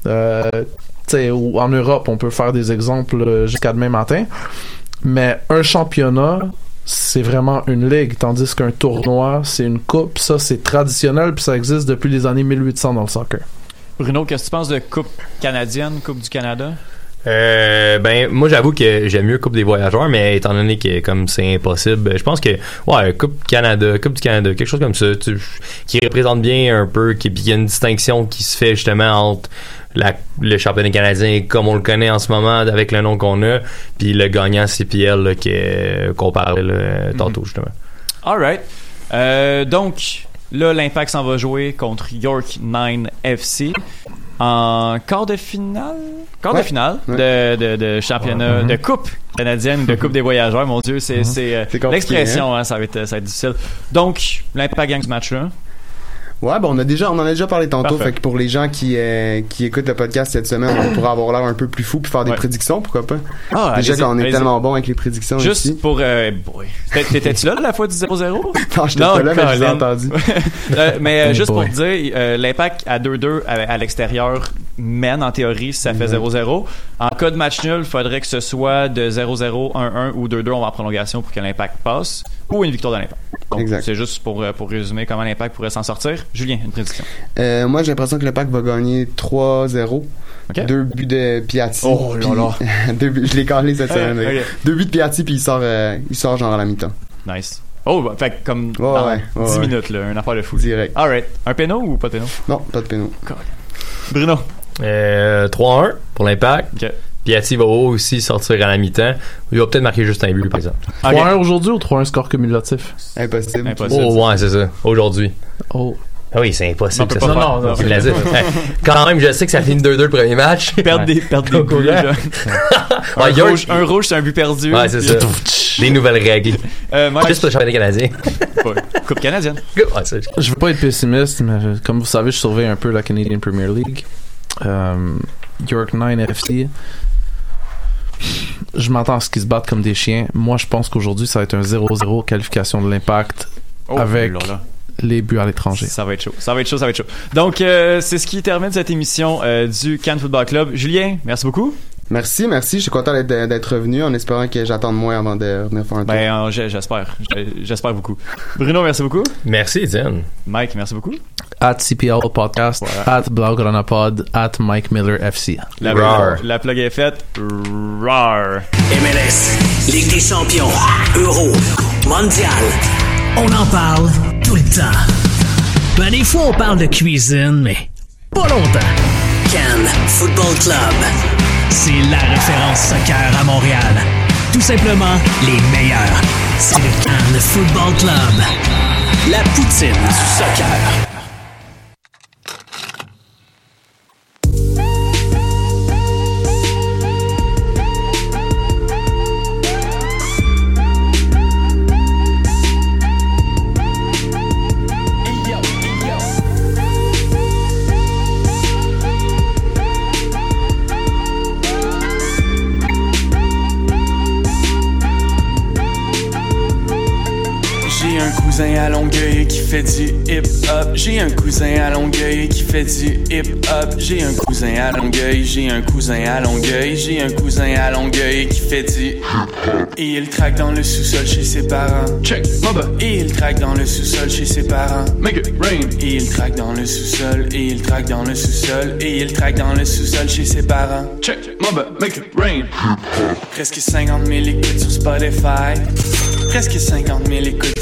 Euh, tu sais, en Europe, on peut faire des exemples euh, jusqu'à demain matin. Mais un championnat, c'est vraiment une ligue, tandis qu'un tournoi, c'est une coupe. Ça, c'est traditionnel, puis ça existe depuis les années 1800 dans le soccer. Bruno, qu'est-ce que tu penses de Coupe canadienne, Coupe du Canada? Euh, ben moi j'avoue que j'aime mieux Coupe des voyageurs mais étant donné que comme c'est impossible je pense que ouais Coupe Canada Coupe du Canada quelque chose comme ça tu- qui représente bien un peu qui puis il y a une distinction qui se fait justement entre la, le championnat canadien comme on le connaît en ce moment avec le nom qu'on a puis le gagnant CPL là, qu'on parlait là, tantôt justement Alright. Euh, donc, là, l'Impact s'en va jouer contre York 9 FC en quart de finale? Quart de finale Ouais. de, de, de championnat, de coupe canadienne, de coupe des voyageurs. Mon Dieu, c'est c'est, euh, compliqué, l'expression, hein, ça, va être, ça va être difficile. Donc, l'Impact gagne ce match-là. Ouais, ben on a déjà, on en a déjà parlé tantôt. Parfait. Fait que pour les gens qui, euh, qui écoutent le podcast cette semaine, on pourra avoir l'air un peu plus fou puis faire des Ouais. prédictions, pourquoi pas. Ah, déjà allez-y, quand on est tellement bon avec les prédictions Juste ici. pour... Euh, boy. T'étais- T'étais-tu là la fois du 0-0? Non, j'étais pas là, mais je l'ai entendu. Euh, mais euh, juste boy. pour dire, euh, l'impact à 2-2 à, à l'extérieur mène en théorie si ça fait 0-0. En cas de match nul, il faudrait que ce soit de 0-0, 1-1 ou 2-2, on va en prolongation pour que l'impact passe ou une victoire de l'impact. Donc. C'est juste pour, euh, pour résumer comment l'impact pourrait s'en sortir. Julien, une prédiction. Euh, moi, j'ai l'impression que le pack va gagner 3-0. Ok. Deux buts de Piatti. Oh là puis- là. deux buts, je l'ai calé cette semaine. Deux buts de Piatti, puis il sort, euh, il sort genre à la mi-temps. Nice. Oh, bah, fait que comme dans ouais, ouais, 10 ouais. minutes, là, une affaire de fou. Direct. Alright. Un péno ou pas de péno? Non, pas de péno. Bruno. euh, 3-1 pour l'impact Ok. Piatti va aussi sortir à la mi-temps il va peut-être marquer juste un but par exemple 3-1 aujourd'hui ou 3-1 score cumulatif? Impossible. Impossible. oh ouais c'est ça aujourd'hui Oh. Ah oui, c'est impossible. Ça Non, non, non. Hey, Quand même, je sais que ça finit 2-2 le premier match. Perdre des, perdre des buts. Ouais, un, rouge, un rouge, c'est un but perdu. Ouais, c'est ça. Des nouvelles règles. Euh, Mike, Juste pour le championnat canadien. Coupe canadienne. Je veux pas être pessimiste, mais comme vous savez, je surveille un peu la Canadian Premier League. Euh, York 9 FC. Je m'entends à ce qu'ils se battent comme des chiens. Moi, je pense qu'aujourd'hui, ça va être un 0-0 qualification de l'impact Oh, avec là, là. les buts à l'étranger. Ça va être chaud. Ça va être chaud, ça va être chaud. Donc, euh, c'est ce qui termine cette émission euh, du Cannes Football Club. Julien, merci beaucoup. Merci, merci. Je suis content d'être, revenu en espérant que j'attende moins avant de revenir faire un tour. Ben, euh, j'espère. J'espère beaucoup. Bruno, merci beaucoup. Merci, Étienne. Mike, merci beaucoup. At CPL Podcast, at Blaugrana Pod, at Mike Miller FC. La, Rar. la plug est faite. Rar. MLS, Ligue des champions, Euro, Mondial. On en parle tout le temps. Ben, des fois, on parle de cuisine, mais pas longtemps. Cannes Football Club. C'est la référence soccer à Montréal. Tout simplement les meilleurs. C'est le Cannes Football Club. La poutine du soccer. Cousin à Longueuil qui fait du hip-hop. J'ai un cousin à Longueuil qui fait du hip-hop. J'ai un cousin à Longueuil, j'ai un cousin à Longueuil, j'ai un cousin à Longueuil qui fait du Et il traque dans le sous-sol chez ses parents. Check, mother. Et il traque dans le sous-sol chez ses parents. Make it rain. Et il traque dans le sous-sol, et il traque dans le sous-sol, et il traque dans le sous-sol chez ses parents. Check, mother. Make it rain. Presque 50 000 écoutes sur Spotify. Presque 50 000 écoutes sur